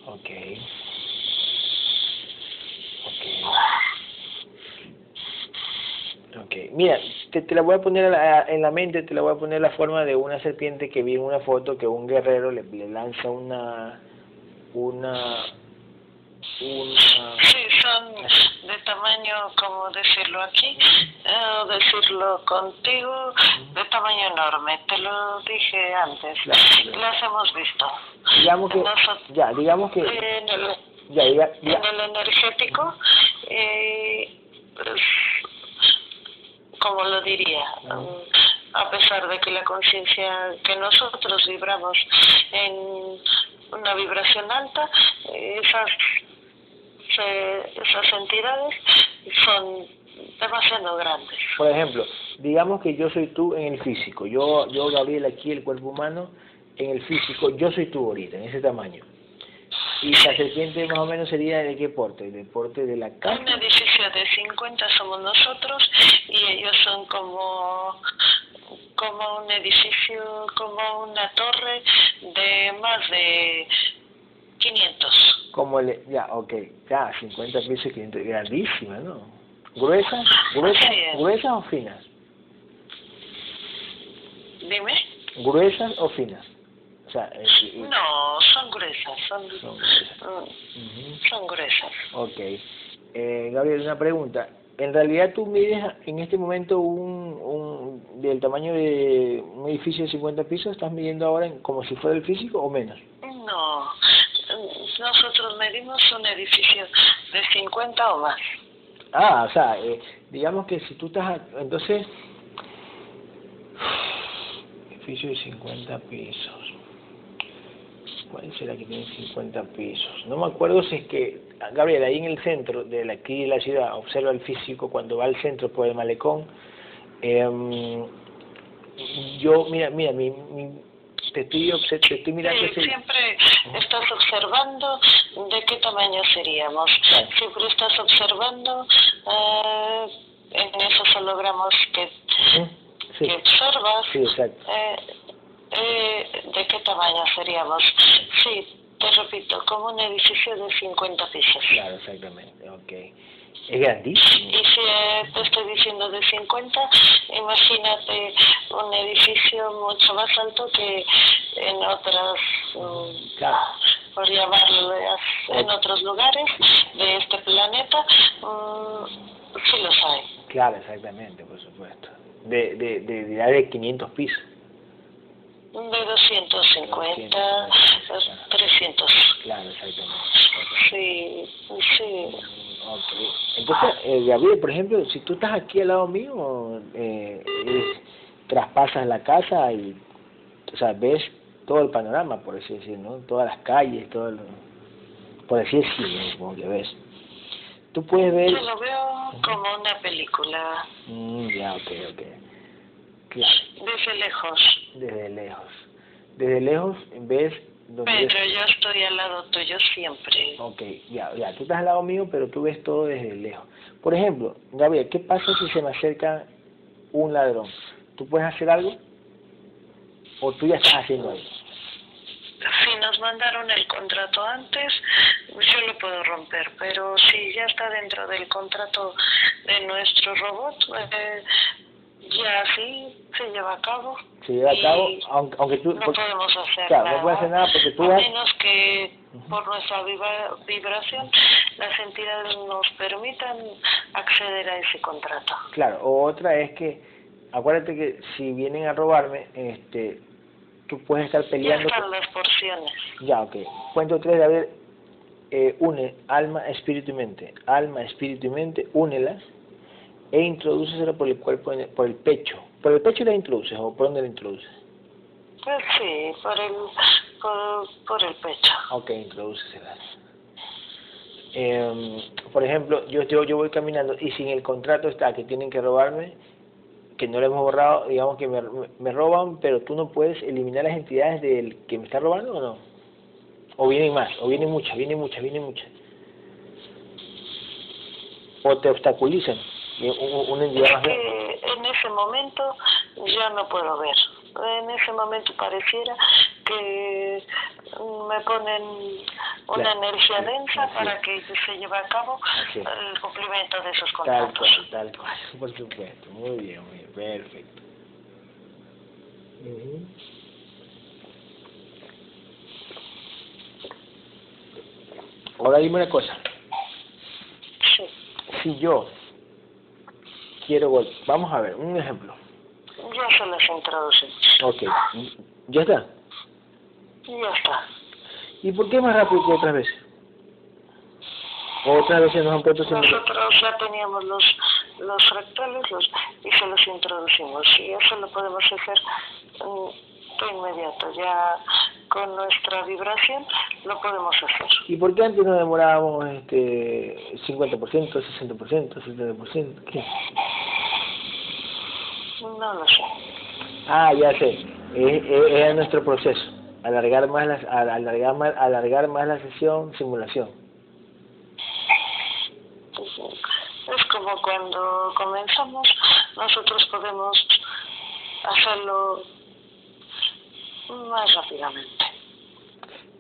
Ok. Ok. Ok. Ok, mira, te, te la voy a poner a la- en la mente, te la voy a poner la forma de una serpiente que vi en una foto que un guerrero le, le lanza una, una, una, Sí, son de tamaño, como decirlo aquí, eh, decirlo contigo, de tamaño enorme. Te lo dije antes. Claro, claro. Las hemos visto. digamos que, Nosotros- ya, digamos que, En el, ya, diga, en diga- el energético, eh, pues, como lo diría, a pesar de que la conciencia que nosotros vibramos en una vibración alta, esas se- esas entidades son demasiado grandes. por ejemplo, digamos que yo soy tú en el físico, yo, yo Gabriel aquí, el cuerpo humano, en el físico, yo soy tú ahorita, en ese tamaño. Y la serpiente más o menos sería de qué porte, del porte de la casa. Un edificio de 50 somos nosotros y ellos son como como un edificio, como una torre de más de 500. Como le, ya, ok, ya, 50 pisos, 500, grandísima, ¿no? ¿Gruesas? ¿Gruesas, gruesas o finas? Dime. ¿Gruesas o finas? O sea, eh, No, son gruesas, son, son gruesas. mm, son gruesas. Ok. Eh, Gabriel, una pregunta. En realidad tú mides en este momento un, un del tamaño de un edificio de 50 pisos, ¿estás midiendo ahora en- como si fuera el físico o menos? No, nosotros medimos un edificio de 50 o más. Ah, o sea, eh, digamos que si tú estás, entonces, edificio de 50 pisos. ¿Cuál será que tiene 50 pisos? No me acuerdo si es que, Gabriel, ahí en el centro de la, aquí de la ciudad, observa el físico cuando va al centro por el malecón. em, yo, mira, mira, mi, mi- te estoy, te estoy mirando Sí, siempre estás observando de qué tamaño seríamos. Claro. Siempre estás observando, eh, en esos hologramas que, ¿Eh? Sí, que observas, sí, exacto. eh, eh, de qué tamaño seríamos. Sí, te repito, como un edificio de 50 pisos. Claro, exactamente, ok. Es grandísimo. Y si te estoy diciendo de 50, imagínate un edificio mucho más alto que en otras, mm, Claro. por llamarlas, en otros lugares de este planeta, mm, sí los hay. Claro, exactamente, por supuesto. De, de, de, de, de 500 pisos. De 250, 300. Claro, exactamente. Sí, sí. Ok. Entonces, eh, Gabriel, por ejemplo, si tú estás aquí al lado mío, eh, es- traspasas la casa y, o sea, ves todo el panorama, por así decirlo, ¿no? Todas las calles, todo el, por así decirlo, como que ves. Tú puedes ver... Yo lo veo como una película, Mm, ya, ok, ok. Claro, desde lejos. desde lejos. Desde lejos ves donde Pero yo estoy al lado tuyo siempre. Ok, ya, ya, tú estás al lado mío, pero tú ves todo desde lejos. Por ejemplo, Gabriel, ¿qué pasa si se me acerca un ladrón? ¿Tú puedes hacer algo? ¿O tú ya estás haciendo algo? Si nos mandaron el contrato antes, yo lo puedo romper, pero si ya está dentro del contrato de nuestro robot, eh, ya sí se lleva a cabo. Se lleva a cabo, Y aunque, aunque tú... no porque- podemos hacer claro, nada. no puedes hacer nada porque tú a vas- menos que por nuestra vibra- vibración las entidades nos permitan acceder a ese contrato. Claro, otra es que, acuérdate que si vienen a robarme, este, tú puedes estar Ya peleando... están las porciones. Ya, ok. Cuento tres, Gabriel. Eh, une alma, espíritu y mente. Alma, espíritu y mente, únelas e introdúcesela por el cuerpo, por el pecho. ¿Por el pecho la introduces o por dónde la introduces? Pues sí, por el, por, por el pecho. Ok, introdúceselas. Eh, por ejemplo, yo, yo, yo voy caminando y si en el contrato está que tienen que robarme, que no lo hemos borrado, digamos que me, me roban, pero tú no puedes eliminar las entidades del que me está robando o no? O vienen más, o vienen muchas, vienen muchas, vienen muchas. O te obstaculizan. Una entidad más grande. en ese momento ya no puedo ver. En ese momento pareciera que me ponen una Claro. energía densa Así para es. que se lleve a cabo el cumplimiento de esos Tal contratos. cual, tal cual, por supuesto. Muy bien, muy bien, perfecto. Ujú. Ahora dime una cosa. Sí. Si yo quiero gol, vamos a ver, un ejemplo. Ya se las introducen. Ok, ya está. Ya está. ¿Y por qué más rápido que otras veces? Otras veces nos han puesto sin... Nosotros ya teníamos los, los fractales los, y se los introducimos. Y eso lo podemos hacer mm, de inmediato. Ya con nuestra vibración lo podemos hacer. ¿Y por qué antes nos demorábamos este 50%, 60%, 70%? ¿Qué? No lo sé. Ah, ya sé. Es, es, es nuestro proceso. Alargar más, las, alargar, más, alargar más la sesión, simulación. Es como cuando comenzamos, nosotros podemos hacerlo más rápidamente.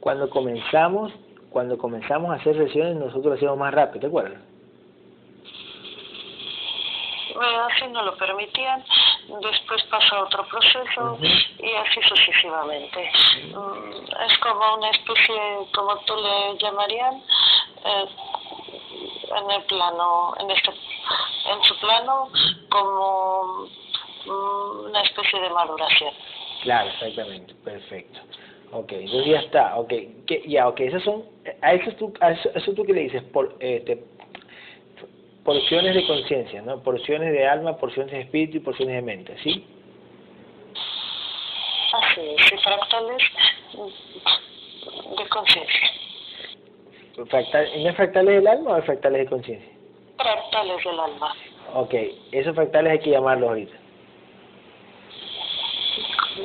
Cuando comenzamos, cuando comenzamos a hacer sesiones, nosotros hacíamos más rápido, ¿te acuerdas? Bueno, así no lo permitían, después pasa otro proceso y así sucesivamente. Mm, Es como una especie, como tú le llamarían, eh, en el plano, en este, en su plano, como mm, una especie de maduración. Claro, exactamente, perfecto. Ok, entonces ya está, ok, que, ya, ok, esas son, a eso tú, a eso, eso tú que le dices, por, este, porciones de conciencia, ¿no? Porciones de alma, porciones de espíritu y porciones de mente, ¿sí? Así es, fractales de conciencia, Fractal, ¿En fractales del alma o fractales de conciencia? fractales del alma. Ok, esos fractales hay que llamarlos ahorita.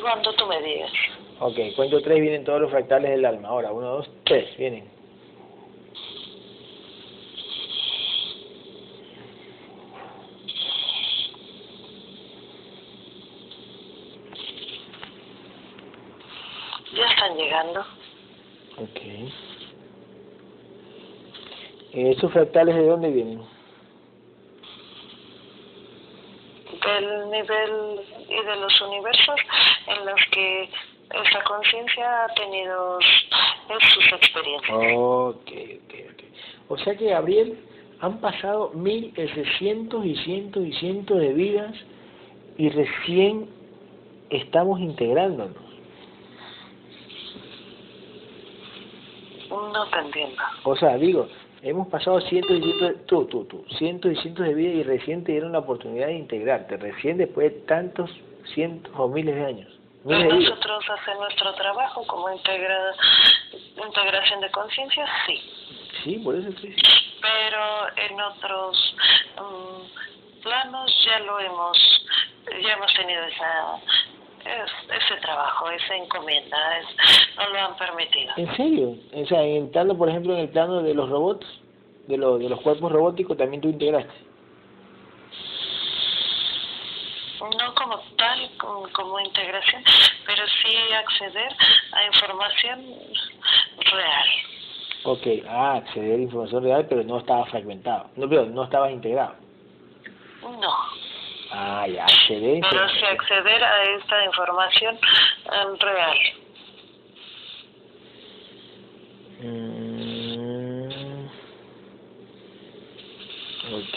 Cuando tú me digas. Ok, cuento tres, vienen todos los fractales del alma. Ahora, uno, dos, tres, vienen. Ya están llegando. Ok. ¿Esos fractales de dónde vienen? Del nivel y de los universos en los que esa conciencia ha tenido sus experiencias. Ok, ok, ok. O sea que, Gabriel, han pasado mil, eh, cientos y cientos y cientos de vidas y recién estamos integrándonos. No te entiendo. O sea, digo, hemos pasado cientos y cientos, de- tú, tú, tú, cientos y cientos de vidas y recién te dieron la oportunidad de integrarte, recién después de tantos cientos o miles de años. Miles de vidas. Nosotros hacemos nuestro trabajo como integra, integración de conciencia, sí, Sí, por eso estoy diciendo. pero en otros mm, planos ya lo hemos, ya hemos tenido esa, es- ese trabajo, esa encomienda, es, nos lo han permitido. ¿En serio? O sea, en el plano, por ejemplo, en el plano de los robots, de, los de los cuerpos robóticos, también tú integraste. no como tal, como, como integración, pero sí acceder a información real. Ok, ah, acceder a información real, pero no estaba fragmentado. No, pero no estabas integrado. No, Ah, ya, acceder pero sí acceder a esta información em, real. Mm, ok,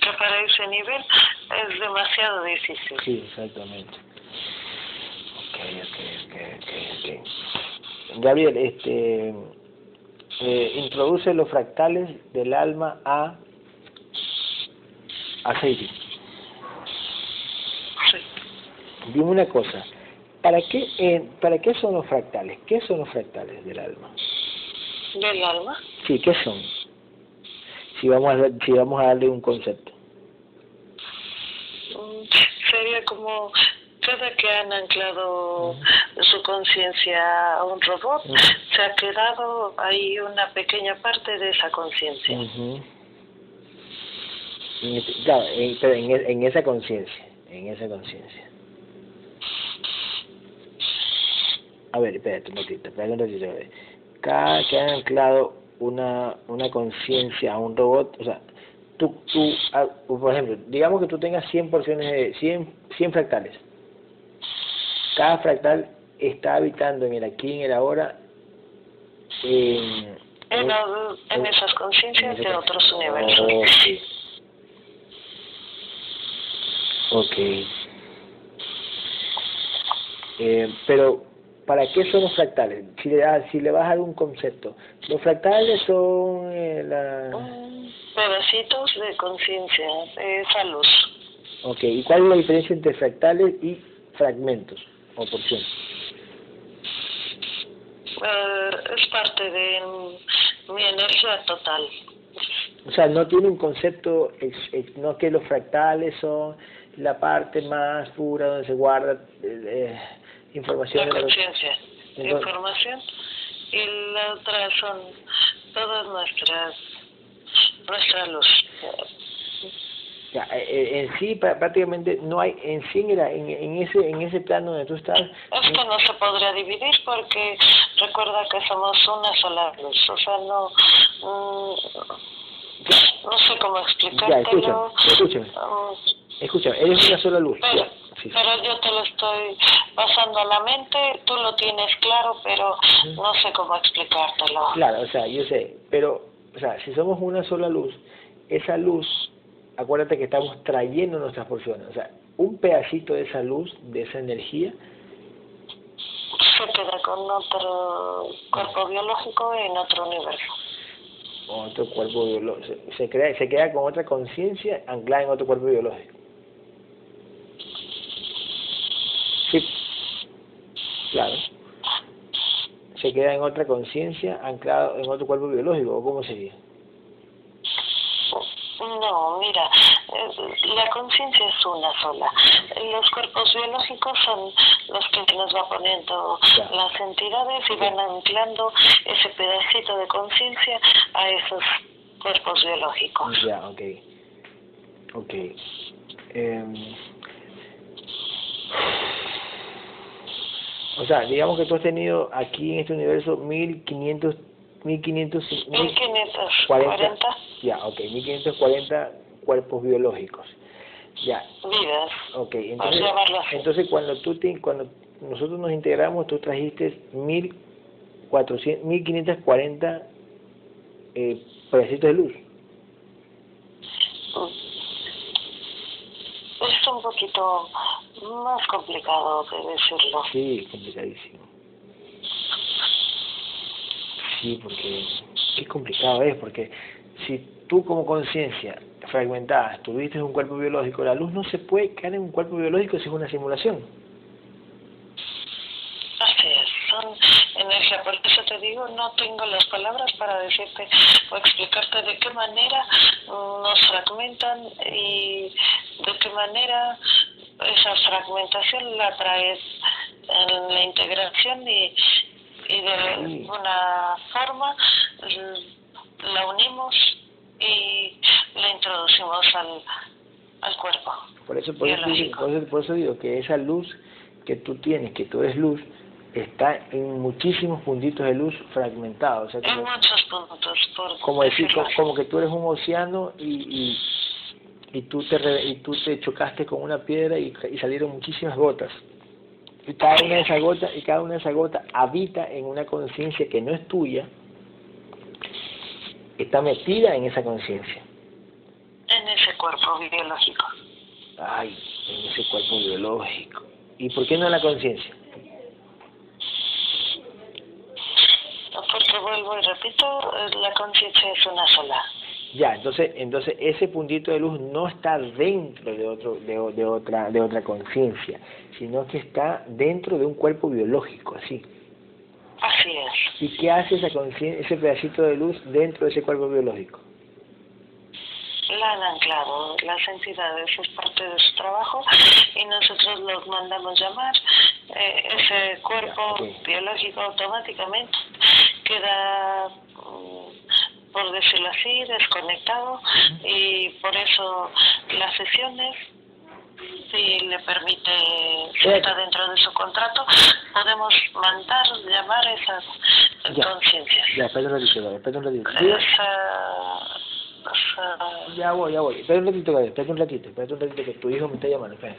Que para ese nivel es demasiado difícil. sí, exactamente. Ok, ok, ok, ok. Gabriel, este, eh, introduce los fractales del alma a aceite. Dime una cosa, ¿para qué, eh, ¿para qué son los fractales? ¿Qué son los fractales del alma? Del alma. Sí, ¿qué son? Si vamos a, si vamos a darle un concepto. Mm, Sería como cada que han anclado su conciencia a un robot, se ha quedado ahí una pequeña parte de esa conciencia. Ese- Claro, en, pero en, e- en esa conciencia, en esa conciencia. A ver, espérate un ratito, espérate un ratito. cada que han anclado una, una conciencia a un robot, o sea, tú, tú, ah, por ejemplo, digamos que tú tengas 100 porciones de 100, 100 fractales. Cada fractal está habitando en el aquí en el ahora en, En, el- en esas conciencias de otros universos. Ok. Ok. Eh, pero, ¿para qué son los fractales? Si le, das- si le vas a dar un concepto. Los fractales son eh, la... Pedacitos de conciencia, esa luz. Ok, ¿y cuál es la diferencia entre fractales y fragmentos o porciones? Eh, es parte de mi energía total. O sea, no tiene un concepto, no que los fractales son la parte más pura donde se guarda eh, eh, información La de la conciencia, información. Y la otra son todas nuestras, nuestra luz. Ya, eh, eh, en sí prá- prácticamente no hay en sí mira, en, en ese en ese plano donde tú estás Es que no se podría dividir porque recuerda que somos una sola luz. O sea, no. mm, no sé cómo ya explicártelo. escúchame escúchame Mm, escúchame eres una sola luz Pero, sí, pero yo te lo estoy pasando a la mente, tú lo tienes claro, pero no sé cómo explicártelo. claro o sea yo sé pero o sea si somos una sola luz esa luz acuérdate que estamos trayendo nuestras porciones o sea un pedacito de esa luz de esa energía Se queda con otro cuerpo biológico en otro universo. otro cuerpo biológico se, se crea se queda con otra conciencia anclada en otro cuerpo biológico sí claro se queda en otra conciencia anclado en otro cuerpo biológico o cómo sería No, mira, eh, la conciencia es una sola. Los cuerpos biológicos son los que nos va poniendo Ya. las entidades y van anclando ese pedacito de conciencia a esos cuerpos biológicos. Ya, ok. Ok. Em, o sea, digamos que tú has tenido aquí en este universo 1500, 1500, 1540 ya, ok, 1540 cuerpos biológicos. Ya, vidas. ok. Entonces, entonces cuando tú te, cuando nosotros nos integramos, tú trajiste 1400, 1540 eh, pedacitos de luz. Es un poquito más complicado de decirlo. Sí, complicadísimo. Sí, porque qué complicado es, porque si tú como conciencia fragmentada tuviste un cuerpo biológico, la luz no se puede quedar en un cuerpo biológico si es una simulación. Son energía. Por eso te digo, no tengo las palabras para decirte o explicarte de qué manera nos fragmentan y de qué manera esa fragmentación la traes en la integración y, y de una forma la unimos y la introducimos al, al cuerpo. Por eso, por eso, por eso, por eso digo que esa luz que tú tienes, que tú eres luz, está en muchísimos puntitos de luz fragmentados. O sea, En como, muchos puntos, por como decir, como, como que tú eres un océano y, y, y tú te re- y tú te chocaste con una piedra y, y salieron muchísimas gotas. Y cada una de esas gotas, y cada una de esas gotas habita en una conciencia que no es tuya, está metida en esa conciencia. en ese cuerpo biológico. Ay, en ese cuerpo biológico. ¿Y por qué no en la conciencia? Porque vuelvo y repito, eh, la conciencia es una sola. Ya, entonces, entonces ese puntito de luz no está dentro de otro, de, otra, de otra conciencia, sino que está dentro de un cuerpo biológico, así. Así es. ¿Y qué hace esa ese pedacito de luz dentro de ese cuerpo biológico? La han anclado las entidades, es parte de su trabajo y nosotros los mandamos llamar. Eh, ese cuerpo biológico automáticamente queda, mm, por decirlo así, desconectado y por eso las sesiones si le permite, si está dentro de su contrato, podemos mandar, llamar esas Ya. conciencias. Ya, espera un ratito, espera un ratito. Esa, esa, Ya voy, ya voy. Espera un ratito, espera un ratito, espera un ratito que tu hijo me está llamando, espera.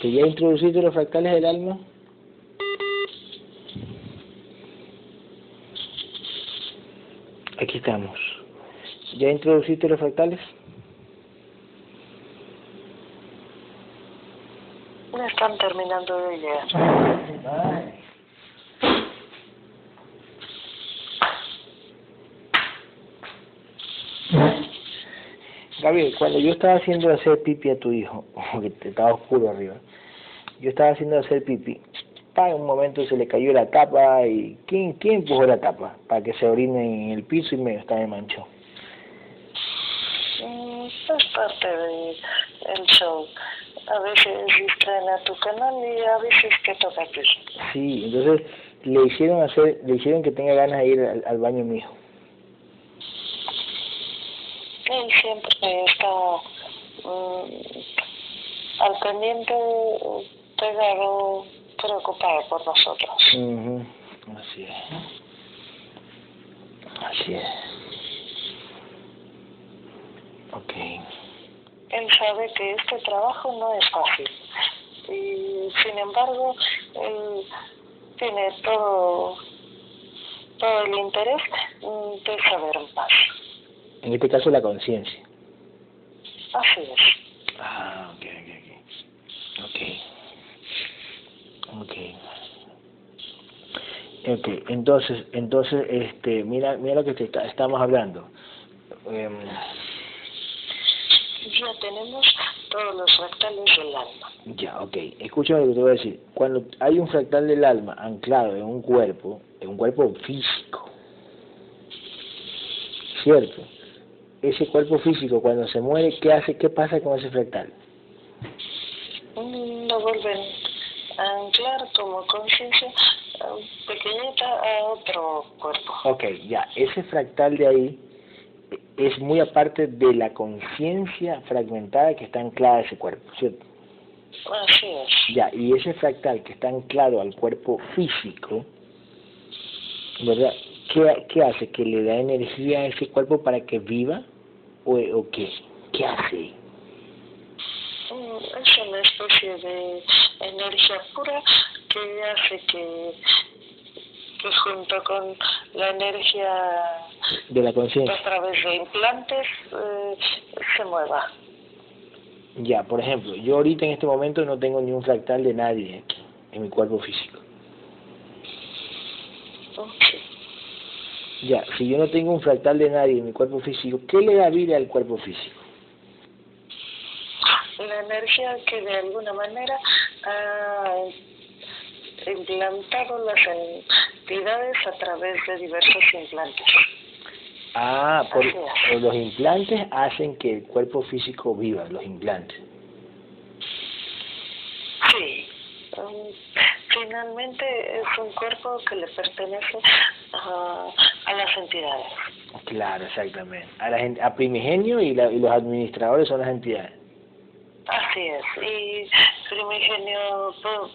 Este, ¿Ya introduciste los fractales del alma? Aquí estamos. ¿Ya introduciste los fractales? me están terminando de llegar. Gabriel, cuando yo estaba haciendo hacer pipi a tu hijo, que te estaba oscuro arriba, yo estaba haciendo hacer pipi, pa, en un momento se le cayó la tapa y ¿quién, quién empujó la tapa? Para que se orine en el piso y me estaba manchó. Mm, Es parte del show. A veces distraen a tu canal y a veces que toca a ti. Sí, entonces le hicieron hacer, le hicieron que tenga ganas de ir al, al baño hijo. Él siempre está mm, al pendiente, pegado, preocupado por nosotros. Ujú, Así es. Así es. Ok. Él sabe que este trabajo no es fácil. Y sin embargo, él tiene todo, todo el interés de saber más. En este caso la conciencia. Así es. Ah, ok, ok, ok. Ok. Ok, entonces, entonces, este, mira, mira lo que te está- estamos hablando. Em, Ya tenemos todos los fractales del alma. ya, ok. Escúchame lo que te voy a decir. Cuando hay un fractal del alma anclado en un cuerpo, en un cuerpo físico, ¿cierto? Ese cuerpo físico, cuando se muere, ¿qué hace? ¿Qué pasa con ese fractal? No vuelven anclar como conciencia eh, pequeñita a otro cuerpo. Ok, ya, ese fractal de ahí es muy aparte de la conciencia fragmentada que está anclada a ese cuerpo, ¿cierto? Así es. Ya, y ese fractal que está anclado al cuerpo físico, ¿verdad? ¿Qué, qué hace? ¿Que le da energía a ese cuerpo para que viva? ¿O, o qué? ¿Qué hace? Mm, Es una especie de energía pura que hace que, que junto con la energía De la a conciencia. través de implantes eh, se mueva. Ya, por ejemplo, yo ahorita en este momento no tengo ni un fractal de nadie aquí, en mi cuerpo físico. Ok. Ya, si yo no tengo un fractal de nadie en mi cuerpo físico, ¿qué le da vida al cuerpo físico? La energía que de alguna manera ha implantado las entidades a través de diversos implantes. Ah, por, por los implantes hacen que el cuerpo físico viva, los implantes. Sí. Um, finalmente es un cuerpo que le pertenece a, a las entidades. Claro, exactamente. A, la a Primigenio y, la- y los administradores son las entidades. Así es. Y Primigenio, por,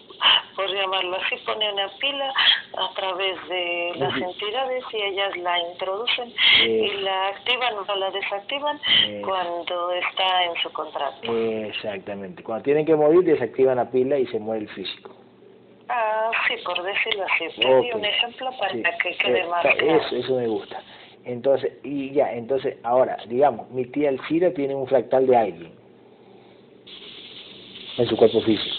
por llamarlo así, pone una pila a través de las entidades y ellas la introducen Eh. y la activan o la desactivan Eh. cuando está en su contrato. Exactamente. Cuando tienen que morir, desactivan la pila y se muere el físico. Ah, sí, por decirlo así. Te di Ok. un ejemplo para que quede Eh, más ta- claro. Eso, eso me gusta. Entonces, y ya, entonces, ahora, digamos, mi tía Elcira tiene un fractal de alguien en su cuerpo físico.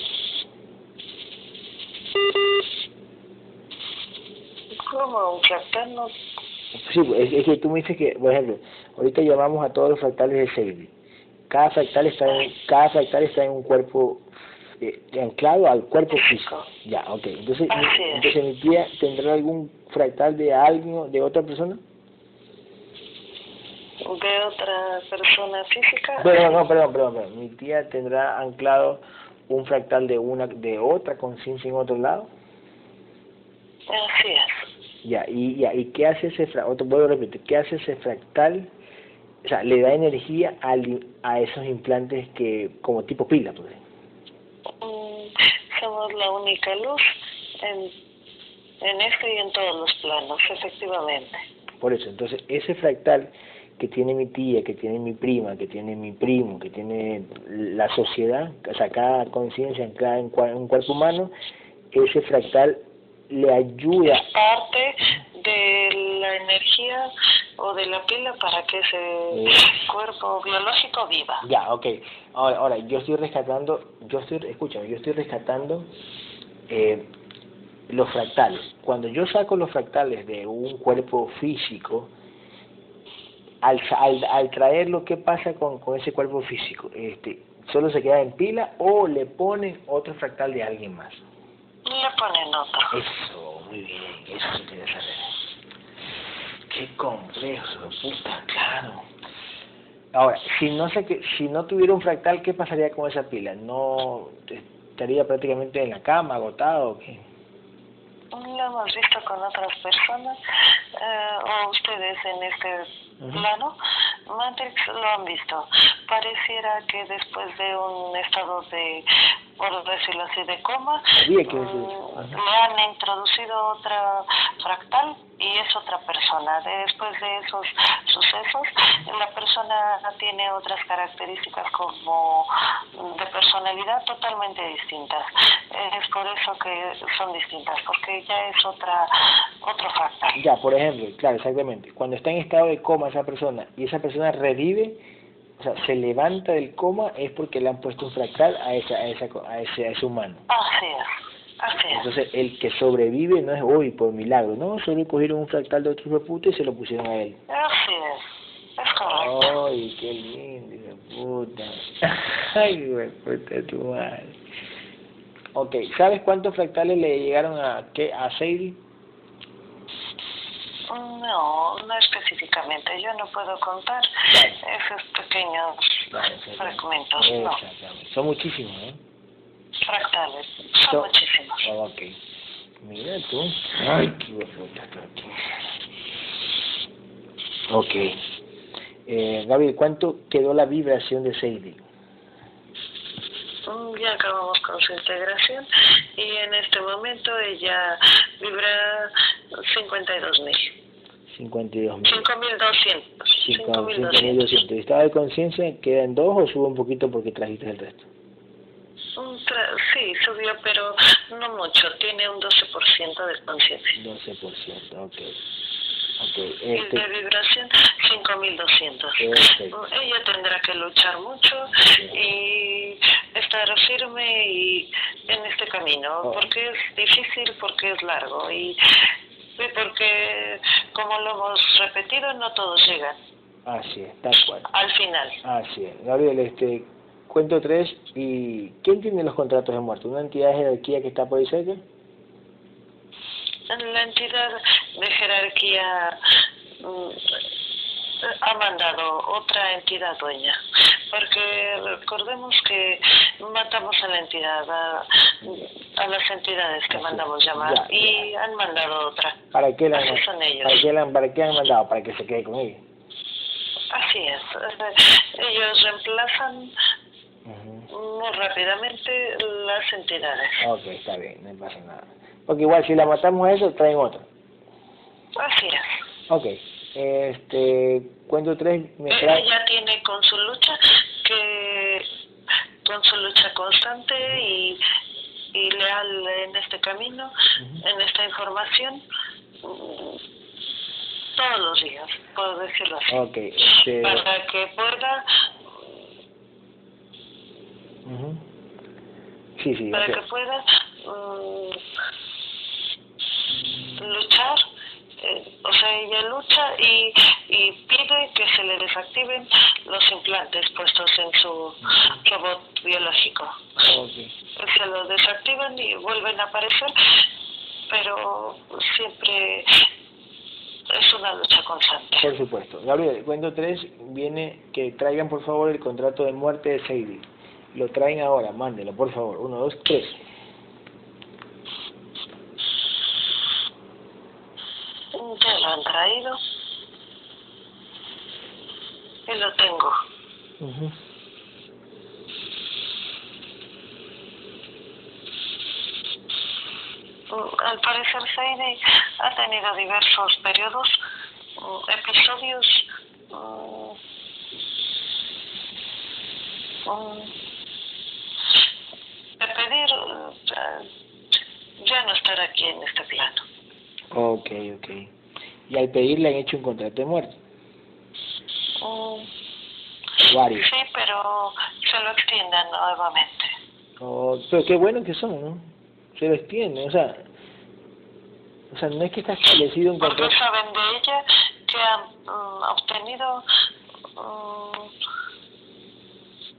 ¿Cómo un fractal no? Sí, es, es que tú me dices que, por ejemplo, ahorita llamamos a todos los fractales de Seidel. Cada fractal está en, cada fractal está en un cuerpo eh, anclado al cuerpo físico. Ya, ok. Entonces, entonces mi tía tendrá algún fractal de alguien, de otra persona. De otra persona física. Bueno, no, perdón, perdón, perdón. Mi tía tendrá anclado un fractal de una, de otra conciencia en otro lado. Así es. Ya, y, ya, ¿y qué hace ese fractal? Otro, vuelvo a repetir, ¿qué hace ese fractal? O sea, le da energía al, a esos implantes que, como tipo pila, pues. Mm, somos la única luz en, en este y en todos los planos, efectivamente. Por eso, entonces, ese fractal que tiene mi tía, que tiene mi prima, que tiene mi primo, que tiene la sociedad, o sea, cada conciencia en en un cuerpo humano, ese fractal le ayuda Es parte de la energía o de la pila para que ese cuerpo biológico viva. Ya, ok. Ahora, ahora, yo estoy rescatando, yo estoy, escúchame, yo estoy rescatando eh, los fractales. Cuando yo saco los fractales de un cuerpo físico, al, al, al traerlo, ¿qué pasa con, con ese cuerpo físico? Este, ¿Solo se queda en pila o le ponen otro fractal de alguien más? Le ponen otro. Eso, muy bien, eso se quiere saber. Qué complejo, puta, claro. Ahora, si no que, si no tuviera un fractal, ¿qué pasaría con esa pila? ¿No estaría prácticamente en la cama, agotado o qué? Lo hemos visto con otras personas eh, o ustedes en este. Plano. Matrix lo han visto. Pareciera que después de un estado de, por decirlo así, de coma, mm, le han introducido otra fractal y es otra persona. Después de esos sucesos, la persona tiene otras características como de personalidad totalmente distintas. Es por eso que son distintas, porque ya es otra otro fractal. Ya, por ejemplo, claro, exactamente. Cuando está en estado de coma esa persona y esa persona revive, o sea, se levanta del coma, es porque le han puesto un fractal a, esa, a, esa, a, ese, a ese humano. Así es, así es. Entonces, el que sobrevive no es hoy por milagro, no, solo cogieron un fractal de otro puta y se lo pusieron a él. Así es, es correcto. Ay, qué lindo, puta. Ay, puta, tu madre. Ok, ¿sabes cuántos fractales le llegaron a, qué, a Sadie? No, no específicamente. Yo no puedo contar esos pequeños Vale, fragmentos, no. Son muchísimos, ¿no? Fractales, son Son, muchísimos. tú. Ay, qué esto aquí. Ok. Eh, Gabriel, ¿cuánto quedó la vibración de Sadie? Mm, Ya acabamos con su integración y en este momento ella vibra 52 mil. 52 mil. 5200. 5200. 5.200. ¿Y estado de conciencia queda en dos o sube un poquito porque trajiste el resto? Un tra- Sí, subió, pero no mucho. Tiene un 12% de conciencia. 12%, ok. Ok, Y este, de vibración, 5200. Perfecto. Ella tendrá que luchar mucho y estar firme y en este camino, Oh. porque es difícil, porque es largo y, y porque, como lo hemos repetido, no todos llegan así es, tal cual. al final. Así es. Gabriel, este, cuento tres y ¿quién tiene los contratos de muerte? ¿Una entidad de jerarquía que está por ahí cerca? La entidad de jerarquía mm, ha mandado otra entidad dueña, porque recordemos que matamos a la entidad, a, a las entidades que mandamos llamar Ya, y han mandado otra. ¿Para qué la Así son ellos. ¿para qué la han- para qué han mandado? Para que se quede con ella. Así es. Ellos reemplazan muy rápidamente las entidades. Ok, está bien, no pasa nada. Porque igual si la matamos a eso, traen otra. Así es. Ok, este, cuento tres, me trae... Ella tiene con su lucha que con su lucha constante y, y leal en este camino, en esta información, todos los días, puedo decirlo así, Ok, este... para que pueda, ujú. Sí, sí, para ok. que pueda mm, luchar. eh, o sea, ella lucha y, y pide que se le desactiven los implantes puestos en su robot biológico. Ok. se lo desactivan y vuelven a aparecer, pero siempre es una lucha constante. Por supuesto. Gabriel, cuento tres, viene que traigan por favor el contrato de muerte de Sadie. Lo traen ahora, mándelo, por favor. Uno, dos, tres. Ya lo han traído y lo tengo. Mm, Al parecer Seide ha tenido diversos periodos, mm, episodios mm, de pedir eh, ya no estar aquí en este plano. Ok, ok. Y al pedir le han hecho un contrato de muerte. Mm, Varios. Sí, pero se lo extiendan nuevamente. Oh, pero qué bueno que son, ¿no? Se lo extienden, o sea... O sea, no es que está establecido un Porque contrato... saben de ella que han mm, obtenido mm,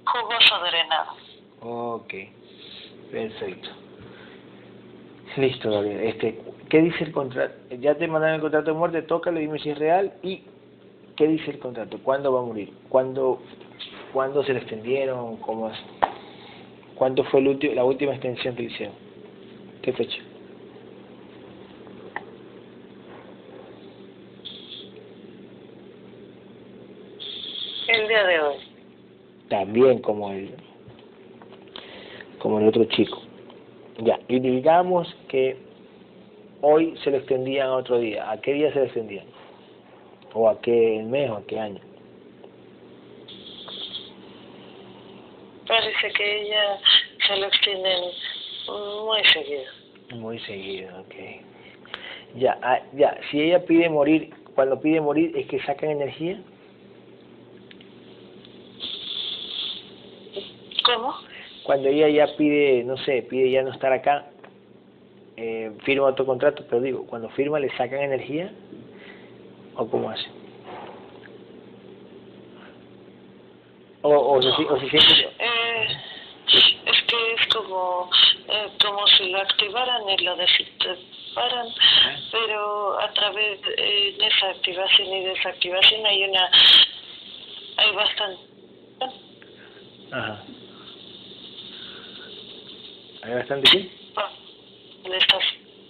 jugoso drenado. Ok, perfecto. Listo, Gabriel. Este, ¿Qué dice el contrato? Ya te mandaron el contrato de muerte, tócalo, dime si es real. ¿Y qué dice el contrato? ¿Cuándo va a morir? ¿Cuándo, ¿cuándo se le extendieron? ¿Cómo es? ¿Cuánto fue el ulti- la última extensión que le hicieron? ¿Qué fecha? El día de hoy. También como el, como el otro chico. Ya, y digamos que hoy se le extendían a otro día. ¿A qué día se le extendían? ¿O a qué mes o a qué año? Parece que ella se lo extienden muy seguido. Muy seguido, ok. Ya, ah, ya, si ella pide morir, cuando pide morir, ¿es que sacan energía? ¿Cómo? Cuando ella ya pide, no sé, pide ya no estar acá, eh, firma otro contrato, pero digo, cuando firma, ¿le sacan energía? ¿O cómo hace? O, o, se, o se siente... Eh, es que es como, eh, como si lo activaran y lo desactivaran, pero a través de en esa activación y desactivación hay una, hay bastante, Ajá. ¿Hay bastante qué?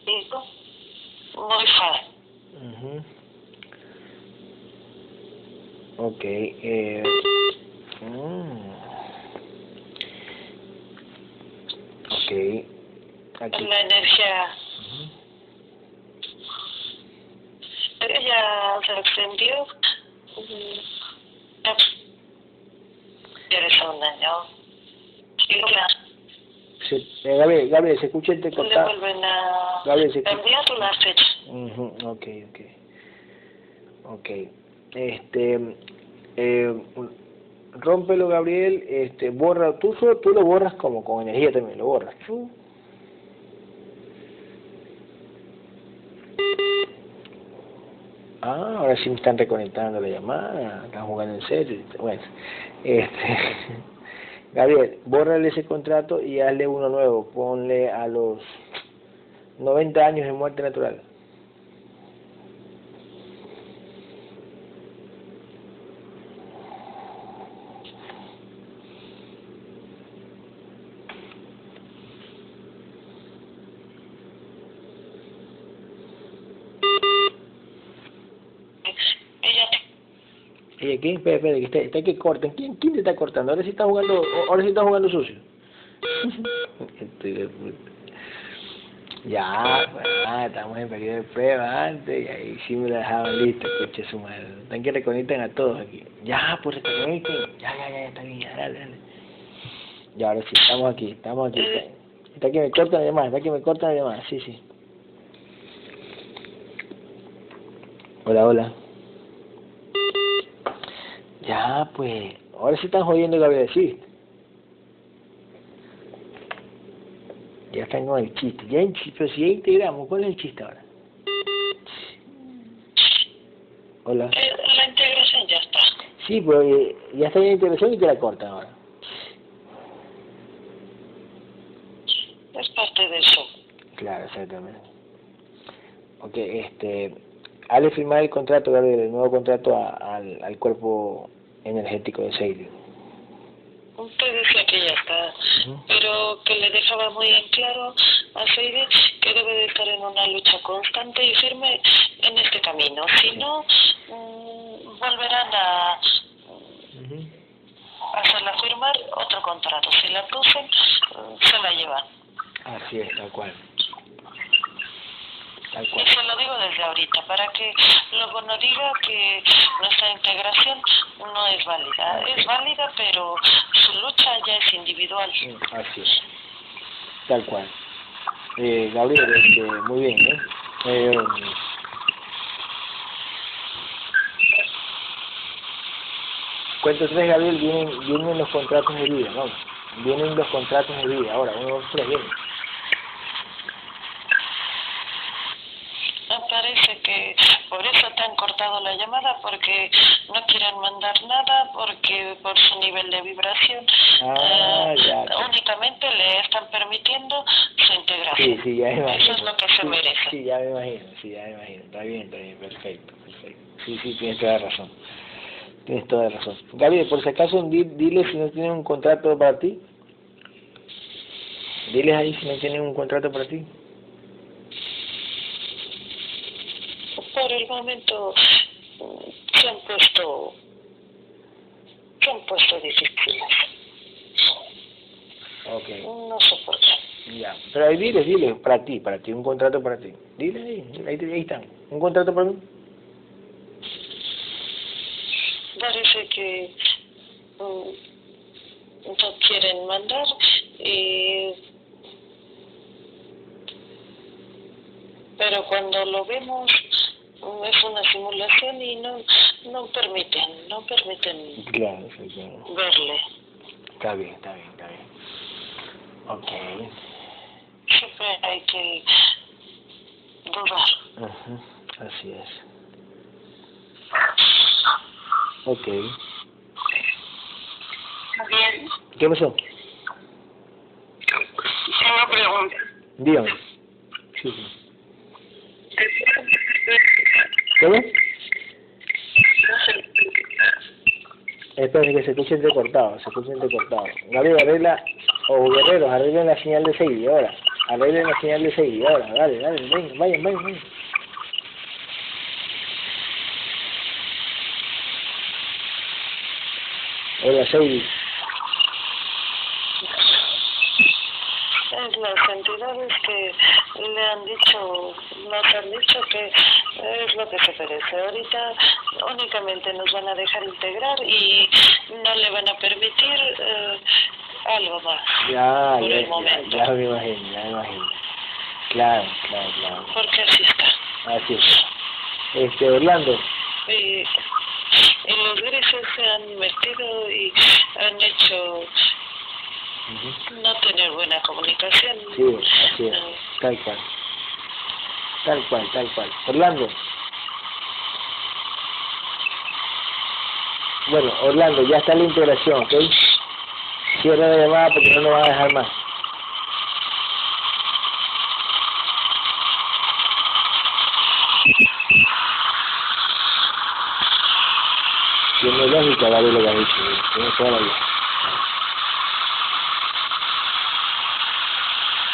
Viendo muy fácil. Ujú. Ok. Eh, mm. Ok. Aquí. La energía ella se extendió. Eres un año. Y luego la- Se, eh, Gabriel, Gabriel, se escucha le entrecortado. vuelven a Gabriel, se cambiar la fecha. Ujú, Ok, ok. Ok. Este. Eh, rómpelo, Gabriel. Este, borra. Tú, tú lo borras como con energía también, lo borras. Chu. Ah, ahora sí me están reconectando la llamada, están jugando en serio. Bueno, este, Gabriel, bórrale ese contrato y hazle uno nuevo. Ponle a los 90 años de muerte natural. Oye, ¿quién? Espera, espera, que está, está que corten. ¿Quién, ¿Quién te está cortando? Ahora sí está jugando, ahora sí está jugando sucio. Este, de puta. ya, pues, ah, estamos en periodo de prueba antes y ahí sí me la dejaban lista, escuche su madre. Están que reconecten a todos aquí. Ya, pues reconecten. Ya, ya, ya, está bien, ya, dale, dale. Ya, ahora sí, estamos aquí, estamos aquí. Está, está que me cortan llamada, está que me cortan llamada, sí, sí. Hola, hola. Ya, pues, ahora sí están jodiendo Gabriel, sí. Ya están con el chiste. Ya, en chi- pero si ya integramos, ¿cuál es el chiste ahora? Hola. Eh, La integración ya está. Sí, pero eh, ya está en la integración y te la cortan ahora. Es parte de eso. Claro, exactamente. Ok, este, hazle firmar el contrato, Gabriel, el nuevo contrato a- al, al cuerpo energético de Seidio. Usted decía que ya está, pero que le dejaba muy en claro a Seide que debe de estar en una lucha constante y firme en este camino. Si no, mm, volverán a hacerla firmar otro contrato. Si la producen, se la llevan. Así es, tal cual. Tal Y cual. se lo digo desde ahorita, para que luego no diga que nuestra integración no es válida. Es válida, pero su lucha ya es individual. Así es. Tal cual. Eh, Gabriel, este, muy bien, ¿eh? eh cuento tres, Gabriel, vienen, vienen los contratos de vida, vamos. Vienen los contratos de vida. Ahora, uno, dos, tres, vienen. Me parece que por eso te han cortado la llamada, porque no quieren mandar nada, porque por su nivel de vibración Ah, eh, ya, ya. únicamente le están permitiendo su integración. Sí, sí, ya me imagino. Eso es lo que se Sí, merece. Sí, ya me imagino, sí, ya me imagino. Está bien, está bien, perfecto, perfecto. Sí, sí, tienes toda la razón. Tienes toda la razón. Gabriel, por si acaso, di- dile si no tienen un contrato para ti. Diles ahí si no tienen un contrato para ti. Por el momento se han puesto se han puesto difíciles. Ok, No sé por qué. ya. Pero ahí diles, diles, para ti, para ti, un contrato para ti. Dile ahí, ahí, ahí están. ¿Un contrato para mí? Parece que mm, no quieren mandar y pero cuando lo vemos es una simulación y no no permiten no permiten Claro, sí, claro. verle Está bien, está bien, está bien. Ok. siempre hay que dudar Ajá, así es. Ok. bien ¿Qué pasó? una pregunta Dígame. Sí, sí. ¿Cómo? Espera que se escuche entrecortado, se escuche entrecortado. Gabriel, arregla, o oh, guerreros, arreglen la señal de seguidora. Arreglen la señal de seguidora. Dale, dale, vengan, vayan, vayan, vayan. Hola, Sadie. Los sentidos es que le han dicho, nos han dicho que es lo que se merece. Ahorita únicamente nos van a dejar integrar y no le van a permitir eh, algo más. Ya, Por ya, el ya, momento. ya me imagino, ya me imagino. Claro, claro, claro. Porque así está. Así es. Este, Orlando, Y, y los grises se han metido y han hecho no tener buena comunicación. sí, así es. Tal cual. Tal cual, tal cual. Orlando. Bueno, Orlando, ya está la integración, ¿ok? Cierra la llamada porque no nos van a dejar más. Tiene lógica, vale lo que ha dicho, tiene toda la.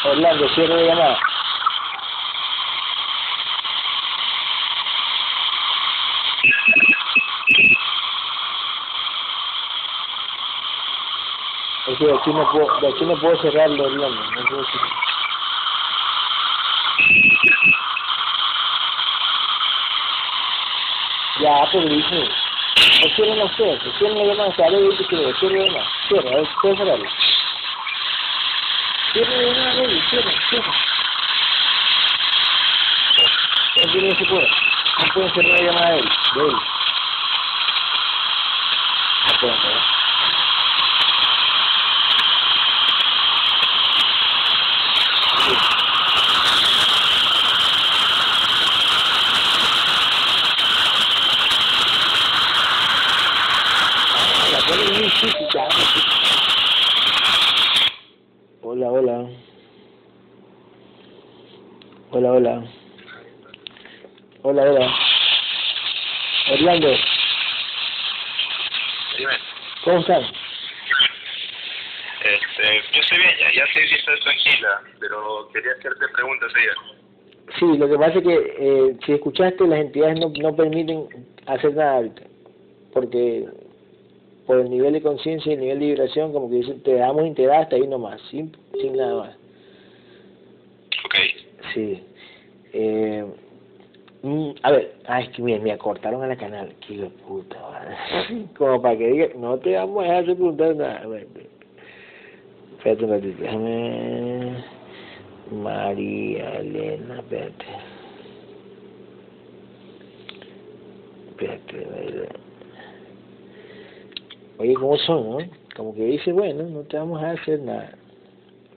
Orlando, cierra la llamada. Es de aquí no puedo, de aquí no puedo cerrarlo, Orlando. No puedo cerrarlo. Ya, pero dice, no a ustedes, no cierren la llamada, se abre y dice que cierren la llamada, cierra, puedes cerrarlo. La llamada, Baby, cierren, cierren. No tiene no se puede, no pueden cerrar la llamada de él, de él. No. La ponen muy difícil, ya. Hola, hola. Hola, hola. Hola, hola. Dime. ¿cómo están? Este, yo estoy bien, ya, ya sé si estás tranquila, pero quería hacerte preguntas ella. Sí, lo que pasa es que eh, si escuchaste, las entidades no, no permiten hacer nada ahorita, porque por el nivel de conciencia y el nivel de vibración, como que dicen, te damos integrada hasta ahí nomás, sin, sin nada más. Ok. Sí. Eh, mm, a ver, ah, es que mira, me acortaron a la canal, qué puta, como para que diga, no te vamos a dejar de nada. A ver, espérate déjame... María Elena, espérate. Espérate, a ver. Oye, ¿cómo son? Como que dice, bueno, no te vamos a hacer nada.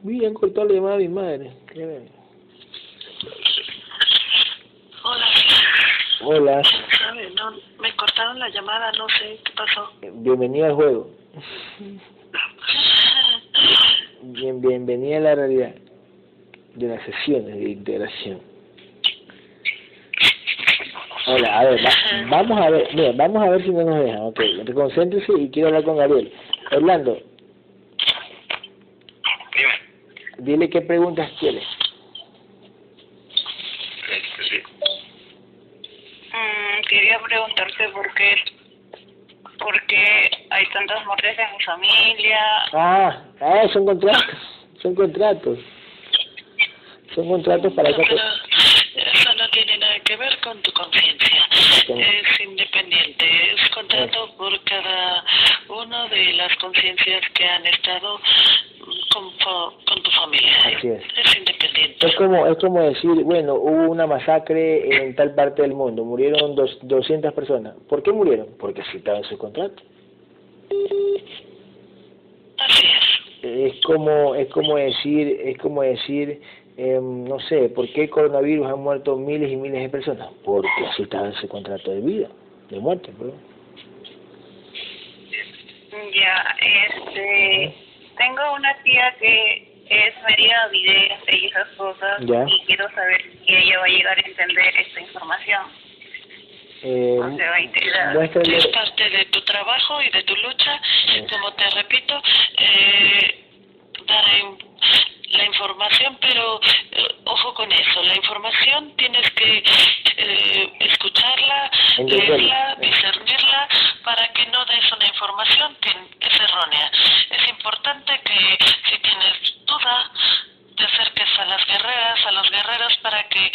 Bien, cortó la llamada a mi madre. Qué bien. Hola, Hola, ¿sabe? No, me cortaron la llamada, no sé qué pasó. bienvenida al juego. Bien, bienvenida a la realidad de las sesiones de integración. Hola, a ver, va- vamos a ver, mira, vamos a ver si no nos dejan, ok, concéntrese y quiero hablar con Gabriel. Orlando, Dime. dile qué preguntas quieres. Este, sí. Mm, quería preguntarte por qué, por qué hay tantas muertes en mi familia. Ah, ah, son contratos, son contratos. Son contratos para No, que... pero eso no tiene nada que ver con tu conciencia. Es independiente. Contrato por cada una de las conciencias que han estado con, con tu familia. Así es. Es independiente. Es como, es como decir, bueno, hubo una masacre en tal parte del mundo, murieron dos, 200 personas. ¿Por qué murieron? Porque en su contrato. Así es. Es como, es como decir, es como decir, em, no sé, ¿por qué el coronavirus han muerto miles y miles de personas? Porque así estaba en su contrato de vida, de muerte, perdón. Ya, este, tengo una tía que es María Vidente y esas cosas Ya. y quiero saber si ella va a llegar a entender esta información Eh, o se va a integrar. muéstrale, Es parte de tu trabajo y de tu lucha. Como te repito, eh, dar la información, pero eh, ojo con eso. La información tienes que eh, escucharla, Entenderla. leerla, discernirla, para que no des una información que es es errónea. Es importante que si tienes duda, te acerques a las guerreras, a los guerreros para que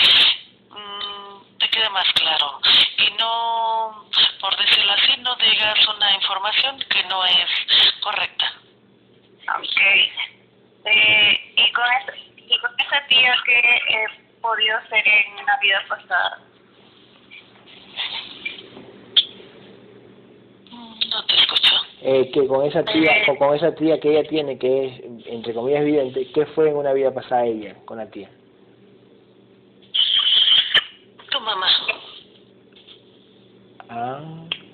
mm, te quede más claro. Y no, por decirlo así, no digas una información que no es correcta. Ok. Eh, y, con esa, y con tía que he podido ser en una vida pasada. Mm, No te escucho. Eh, que con esa tía, o con esa tía que ella tiene, que es, entre comillas, evidente, ¿qué fue en una vida pasada ella con la tía? Tu mamá. Ah,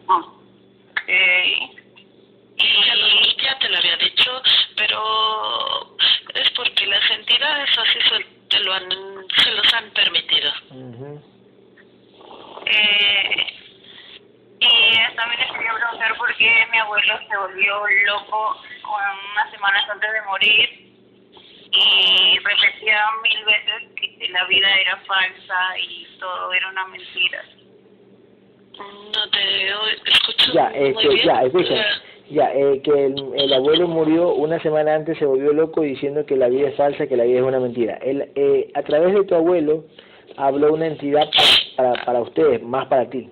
Ok. Ya, lo- ya te lo había dicho, pero porque las entidades así se, te lo han, se los han permitido. ujú. Eh, y también les quería preguntar por qué mi abuelo se volvió loco unas semanas antes de morir y repetía mil veces que la vida era falsa y todo era una mentira. No te escucho Ya, muy este, bien. ya, escucha, Ya. eh, que el, el abuelo murió una semana antes, se volvió loco diciendo que la vida es falsa, que la vida es una mentira. Él, eh, a través de tu abuelo habló una entidad para, para ustedes, más para ti.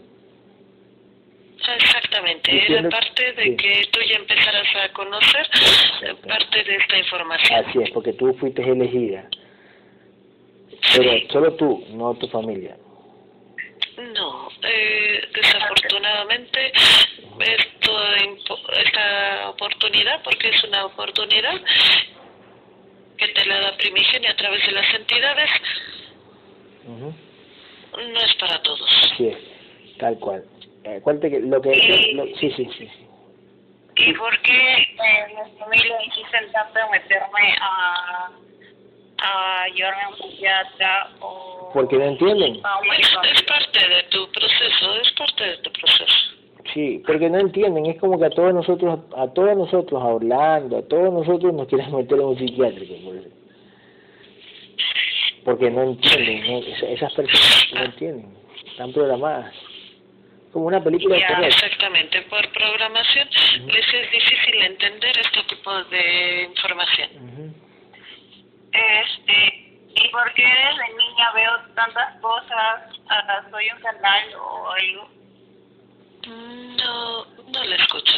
Exactamente, Diciendo- era parte de sí. que tú ya empezaras a conocer parte de esta información. Así es, porque tú fuiste elegida. Pero Sí. solo tú, no tu familia. No, eh, desafortunadamente esto, esta oportunidad, porque es una oportunidad que te la da Primigenia a través de las entidades, no es para todos. Es, tal cual. Eh, acuérdate que lo que... lo- sí, sí, sí. sí. ¿Y por qué eh, mi familia insisten tanto en meterme a, a llevarme a un psiquiatra o Porque no entienden. Es, es parte de tu proceso, es parte de tu proceso. Sí, porque no entienden. Es como que a todos nosotros, a todos nosotros, a Orlando, a todos nosotros nos quieren meter en un psiquiátrico. Por eso. Porque no entienden, esas personas no entienden. Están programadas. Como una película de Ya, terror. Exactamente, por programación les es difícil entender este tipo de información. Ujú. Este, ¿y por qué desde niña veo tantas cosas? ¿Soy un canal o algo? No, no la escucha.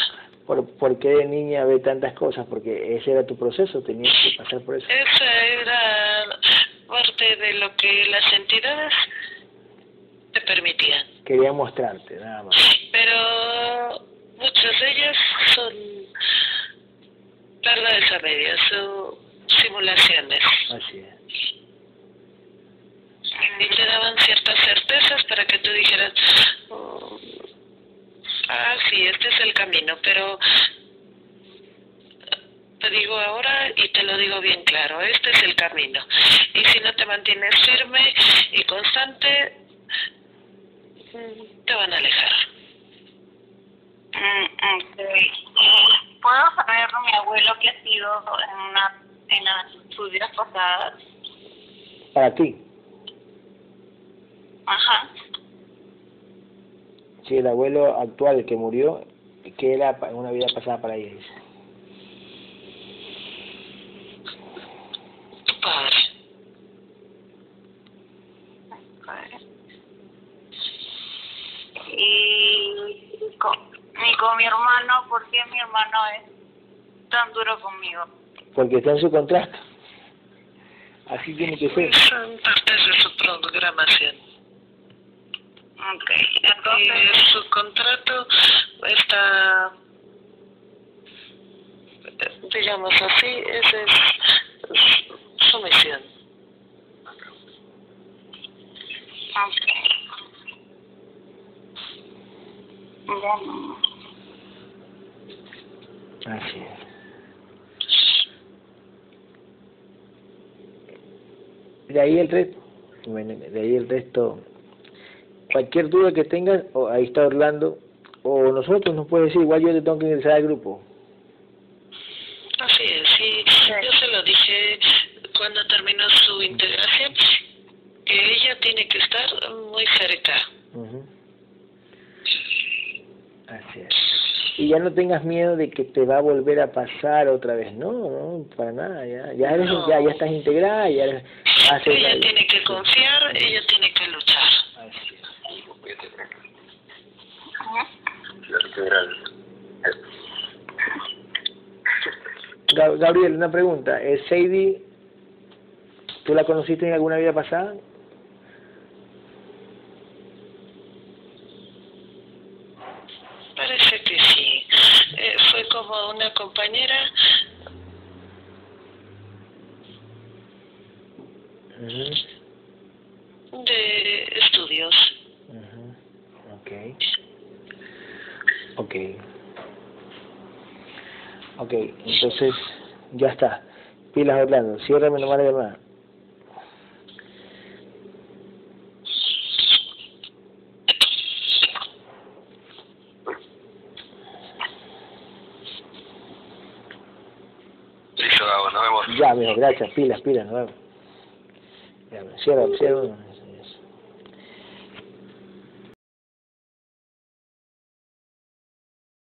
¿Por, ¿Por qué de niña ve tantas cosas? Porque ese era tu proceso, tenías que pasar por eso. Esa era parte de lo que las entidades te permitían. Quería mostrarte, nada más. Pero muchas de ellas son verdades a medias o simulaciones. Así es. Y te daban ciertas certezas para que tú dijeras, oh, ah, sí, este es el camino, pero te digo ahora y te lo digo bien claro, este es el camino. Y si no te mantienes firme y constante, te van a alejar. Mm, ok. ¿Y ¿Puedo saber mi abuelo qué ha sido en, una, en las, sus vidas pasadas? Para ti, Ajá. si el abuelo actual que murió, que era una vida pasada para ella, dice. Tu padre. Y con, y con mi hermano, ¿por qué mi hermano es tan duro conmigo? Porque está en su contrato. Así tiene que ser. Son partes de su programación. Ok, Y entonces, su contrato está, digamos así, esa es su misión. ok. Bueno, Así es. De ahí el resto, bueno, de ahí el resto, cualquier duda que tengas, o ahí está Orlando, o nosotros nos puedes decir, igual yo te tengo que ingresar al grupo. Así es, sí, yo se lo dije cuando terminó su integración, que ella tiene que estar muy cerca. Ujú. Así es. Y ya no tengas miedo de que te va a volver a pasar otra vez. No, no, para nada. Ya, ya, eres, No. ya, ya estás integrada, ya eres, Ella la- tiene que confiar, ella tiene que luchar. Así es. Ga- Gabriel, una pregunta. ¿Es Sadie, tú la conociste en alguna vida pasada? Parece que sí. Eh, fue como una compañera. De estudios. ujú. Ok. Ok. Ok, entonces ya está. Pilas Orlando, ciérrame nomás la llamada. Listo, Gabo, nos vemos. Ya, mijo, gracias, pilas, pilas, nos vemos. Cierra, cierra.